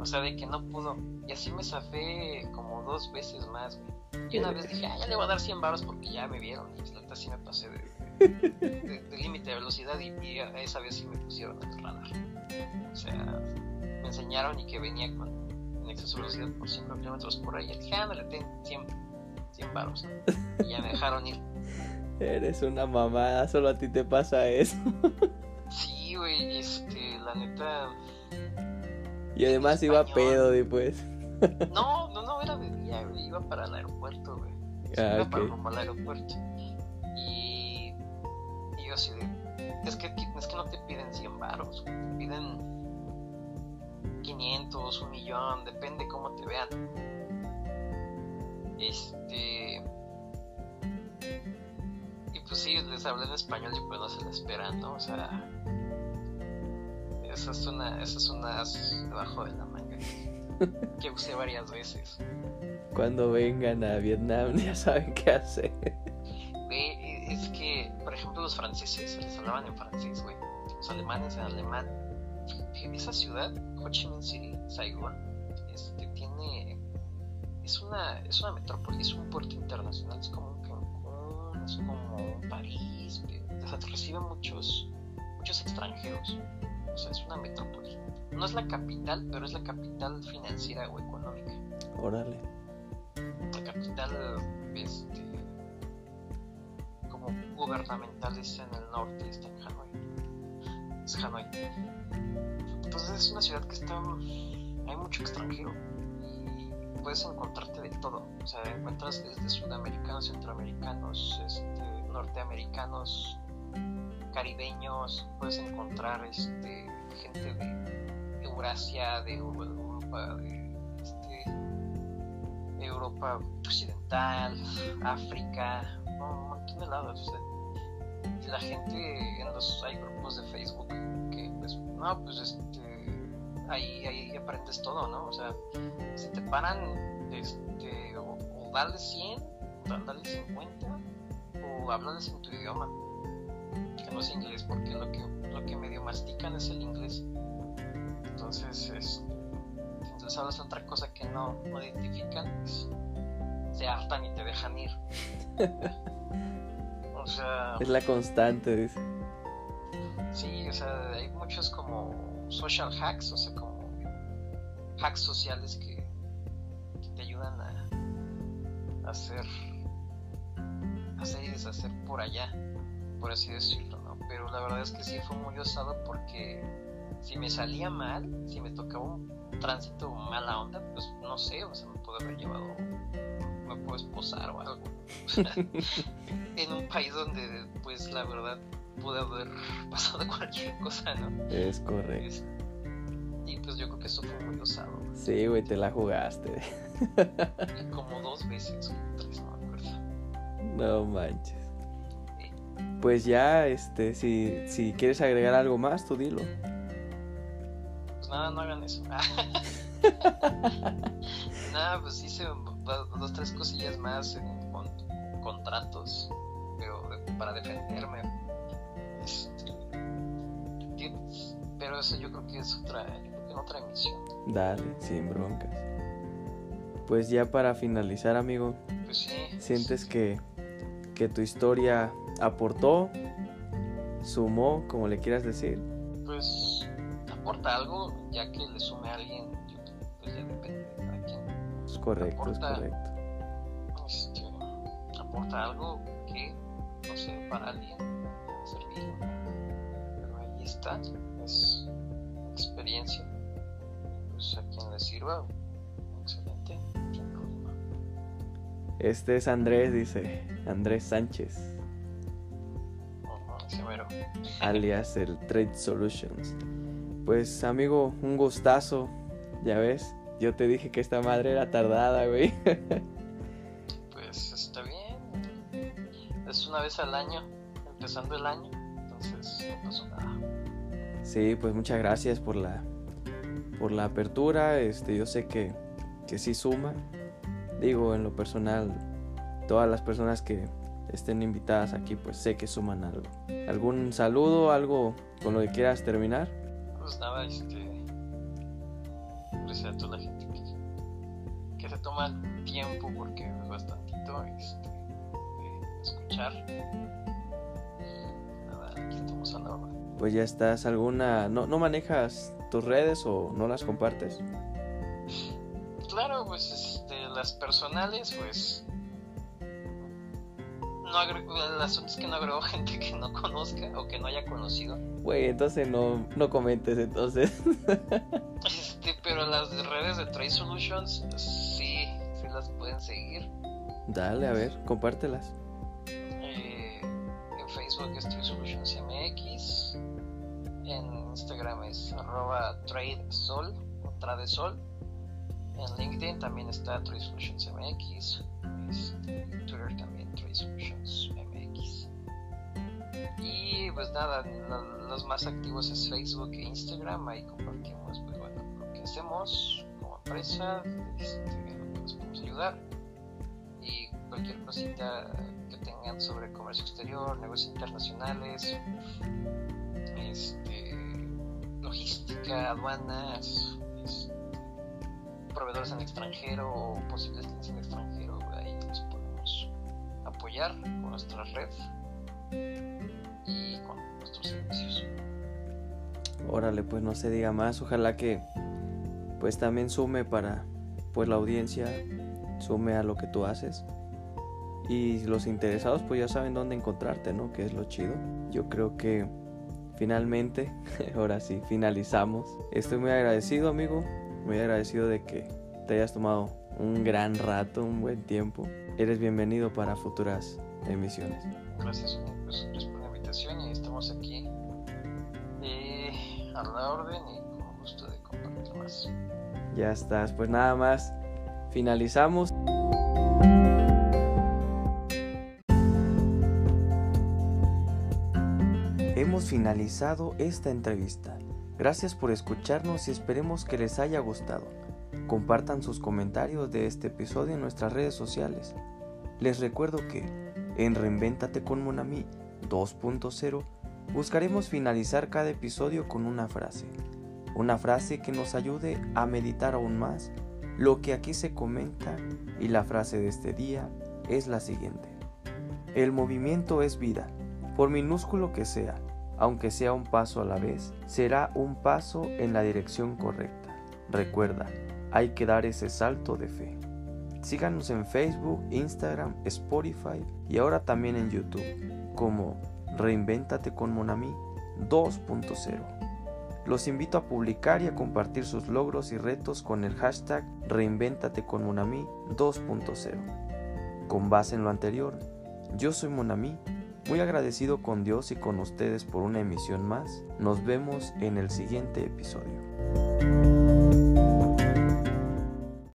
O sea, de que no pudo. Y así me zafé como dos veces más, güey. Y una vez dije, ah, ya le voy a dar 100 baros porque ya me vieron. Y la neta sí me pasé de, límite de velocidad y, y esa vez sí me pusieron el radar. O sea, me enseñaron y que venía con en exceso de velocidad por 100 kilómetros por. Y dije, ándale, ten 100, 100 baros. Y ya me dejaron ir. <laughs> Eres una mamada, solo a ti te pasa eso. <laughs> Sí, güey, este, la neta. Y además iba pedo después. <laughs> No, no, no, era de día, güey. Iba para el aeropuerto, güey. Ah, iba para rumbo al aeropuerto. Y, y yo así de. Es que, es que no te piden 100 baros. Te piden 500, un millón, depende cómo te vean. Este. Y pues sí, les hablé en español y pues no se la esperan, ¿no? O sea. Esa es una, esa es una debajo de la manga que usé varias veces. Cuando vengan a Vietnam <laughs> ya saben qué hacer. Los franceses les hablaban en francés, güey. Los alemanes en alemán. Esa ciudad, Ho Chi Minh City, Saigon, este, tiene. Es una, es una metrópoli, es un puerto internacional, es como un Cancún, es como un París, o sea, recibe muchos, muchos extranjeros. O sea, es una metrópoli. No es la capital, pero es la capital financiera o económica Órale. la capital este como gubernamental está en el norte está en Hanoi. Es Hanoi. Entonces es una ciudad que está hay mucho extranjero y puedes encontrarte de todo. O sea encuentras desde sudamericanos centroamericanos este, norteamericanos caribeños puedes encontrar este gente de Eurasia de Europa de este, Europa occidental, África, no, montón de lados. o sea, y la gente en los hay grupos de Facebook que pues no pues este ahí, ahí aprendes todo, ¿no? O sea, si te paran este o, o dale 100, o dale 50 o háblales en tu idioma que no es inglés porque lo que lo que medio mastican es el inglés. Entonces, es, entonces hablas otra cosa que no, no identifican, pues, se hartan y te dejan ir. <laughs> O sea, Es la constante, dice. sí, o sea, hay muchos como social hacks, o sea, como hacks sociales que, que te ayudan a, a hacer, hacer y deshacer por allá, por así decirlo, ¿no? Pero la verdad es que sí fue muy osado porque si me salía mal, si me tocaba un tránsito mala onda, pues no sé, o sea, me puedo haber llevado, me puedo esposar o algo. <laughs> En un país donde, pues la verdad, puede haber pasado <laughs> cualquier cosa, ¿no? Es correcto. Y pues yo creo que eso fue muy osado. Sí, güey, te la jugaste. Como dos veces, tres, no me acuerdo. No manches. Pues ya, este, si, si quieres agregar algo más, tú dilo. Pues nada, no hagan eso. <laughs> nada, pues hice dos, tres cosillas más en con- contratos, pero para defenderme. Este, pero eso yo creo que es otra, yo creo que en otra emisión. Dale, sin broncas. Pues ya para finalizar, amigo, Pues sí. ¿sientes que, que tu historia aportó, sumó, como le quieras decir? Pues aporta algo, ya que le sume a alguien, yo, pues ya depende. Es correcto, es Aporta. correcto. este, aporta algo que, no sé, para alguien servir. Pero ahí está, es experiencia. Pues a quien le sirva, excelente, sin problema. Este es Andrés, dice, Andrés Sánchez, <laughs> alias el Trade Solutions. Pues amigo, un gustazo, ya ves, yo te dije que esta madre era tardada, güey. <laughs> Pues está bien. Es una vez al año, empezando el año, entonces no pasó nada. Sí, pues muchas gracias por la por la apertura. Este, yo sé que, que sí suma. Digo, en lo personal, todas las personas que estén invitadas aquí, pues sé que suman algo. ¿Algún saludo, algo con lo que quieras terminar? Pues nada, este. Gracias a toda la gente que, que se toma el tiempo, porque es bastantito, este, de escuchar. Y nada, aquí estamos a la orden. Pues ya estás, ¿alguna... ¿No, no manejas tus redes o no las compartes? Claro, pues este, las personales, pues. No agrego, el asunto es que no agrego gente que no conozca o que no haya conocido. Güey, entonces no, no comentes entonces. <laughs> Este, pero las redes de Trade Solutions, sí, sí las pueden seguir. Dale, a ver, compártelas. Eh, en Facebook es Trade Solutions MX. En Instagram es arroba tradesol o tradesol. En LinkedIn también está Trade Solutions MX. En Twitter también Trade MX. Y pues nada, lo- los más activos es Facebook e Instagram. Ahí compartimos pues, bueno, lo que hacemos como empresa, este, les podemos ayudar y cualquier cosita que tengan sobre comercio exterior, negocios internacionales, este, logística, aduanas, este, proveedores en extranjero o posibles clientes en extranjero, con nuestra red y con nuestros servicios. Órale, pues no se diga más. Ojalá que pues también sume para pues la audiencia, sume a lo que tú haces. Y los interesados pues ya saben dónde encontrarte, ¿no? Que es lo chido. Yo creo que finalmente, <laughs> ahora sí, finalizamos. Estoy muy agradecido, amigo. Muy agradecido de que te hayas tomado un gran rato, un buen tiempo. Eres bienvenido para futuras emisiones. Gracias, pues, gracias por la invitación y estamos aquí eh, a la orden y con gusto de compartir más. Ya estás, pues nada más. Finalizamos. Hemos finalizado esta entrevista. Gracias por escucharnos y esperemos que les haya gustado. Compartan sus comentarios de este episodio en nuestras redes sociales. Les recuerdo que en Reinvéntate con Monami 2.0 buscaremos finalizar cada episodio con una frase. Una frase que nos ayude a meditar aún más lo que aquí se comenta y la frase de este día es la siguiente. El movimiento es vida, por minúsculo que sea, aunque sea un paso a la vez, será un paso en la dirección correcta. Recuerda, hay que dar ese salto de fe. Síganos en Facebook, Instagram, Spotify y ahora también en YouTube como Reinvéntate con Monami 2.0. Los invito a publicar y a compartir sus logros y retos con el hashtag Reinvéntate con Monami 2.0. Con base en lo anterior, yo soy Monami, muy agradecido con Dios y con ustedes por una emisión más. Nos vemos en el siguiente episodio.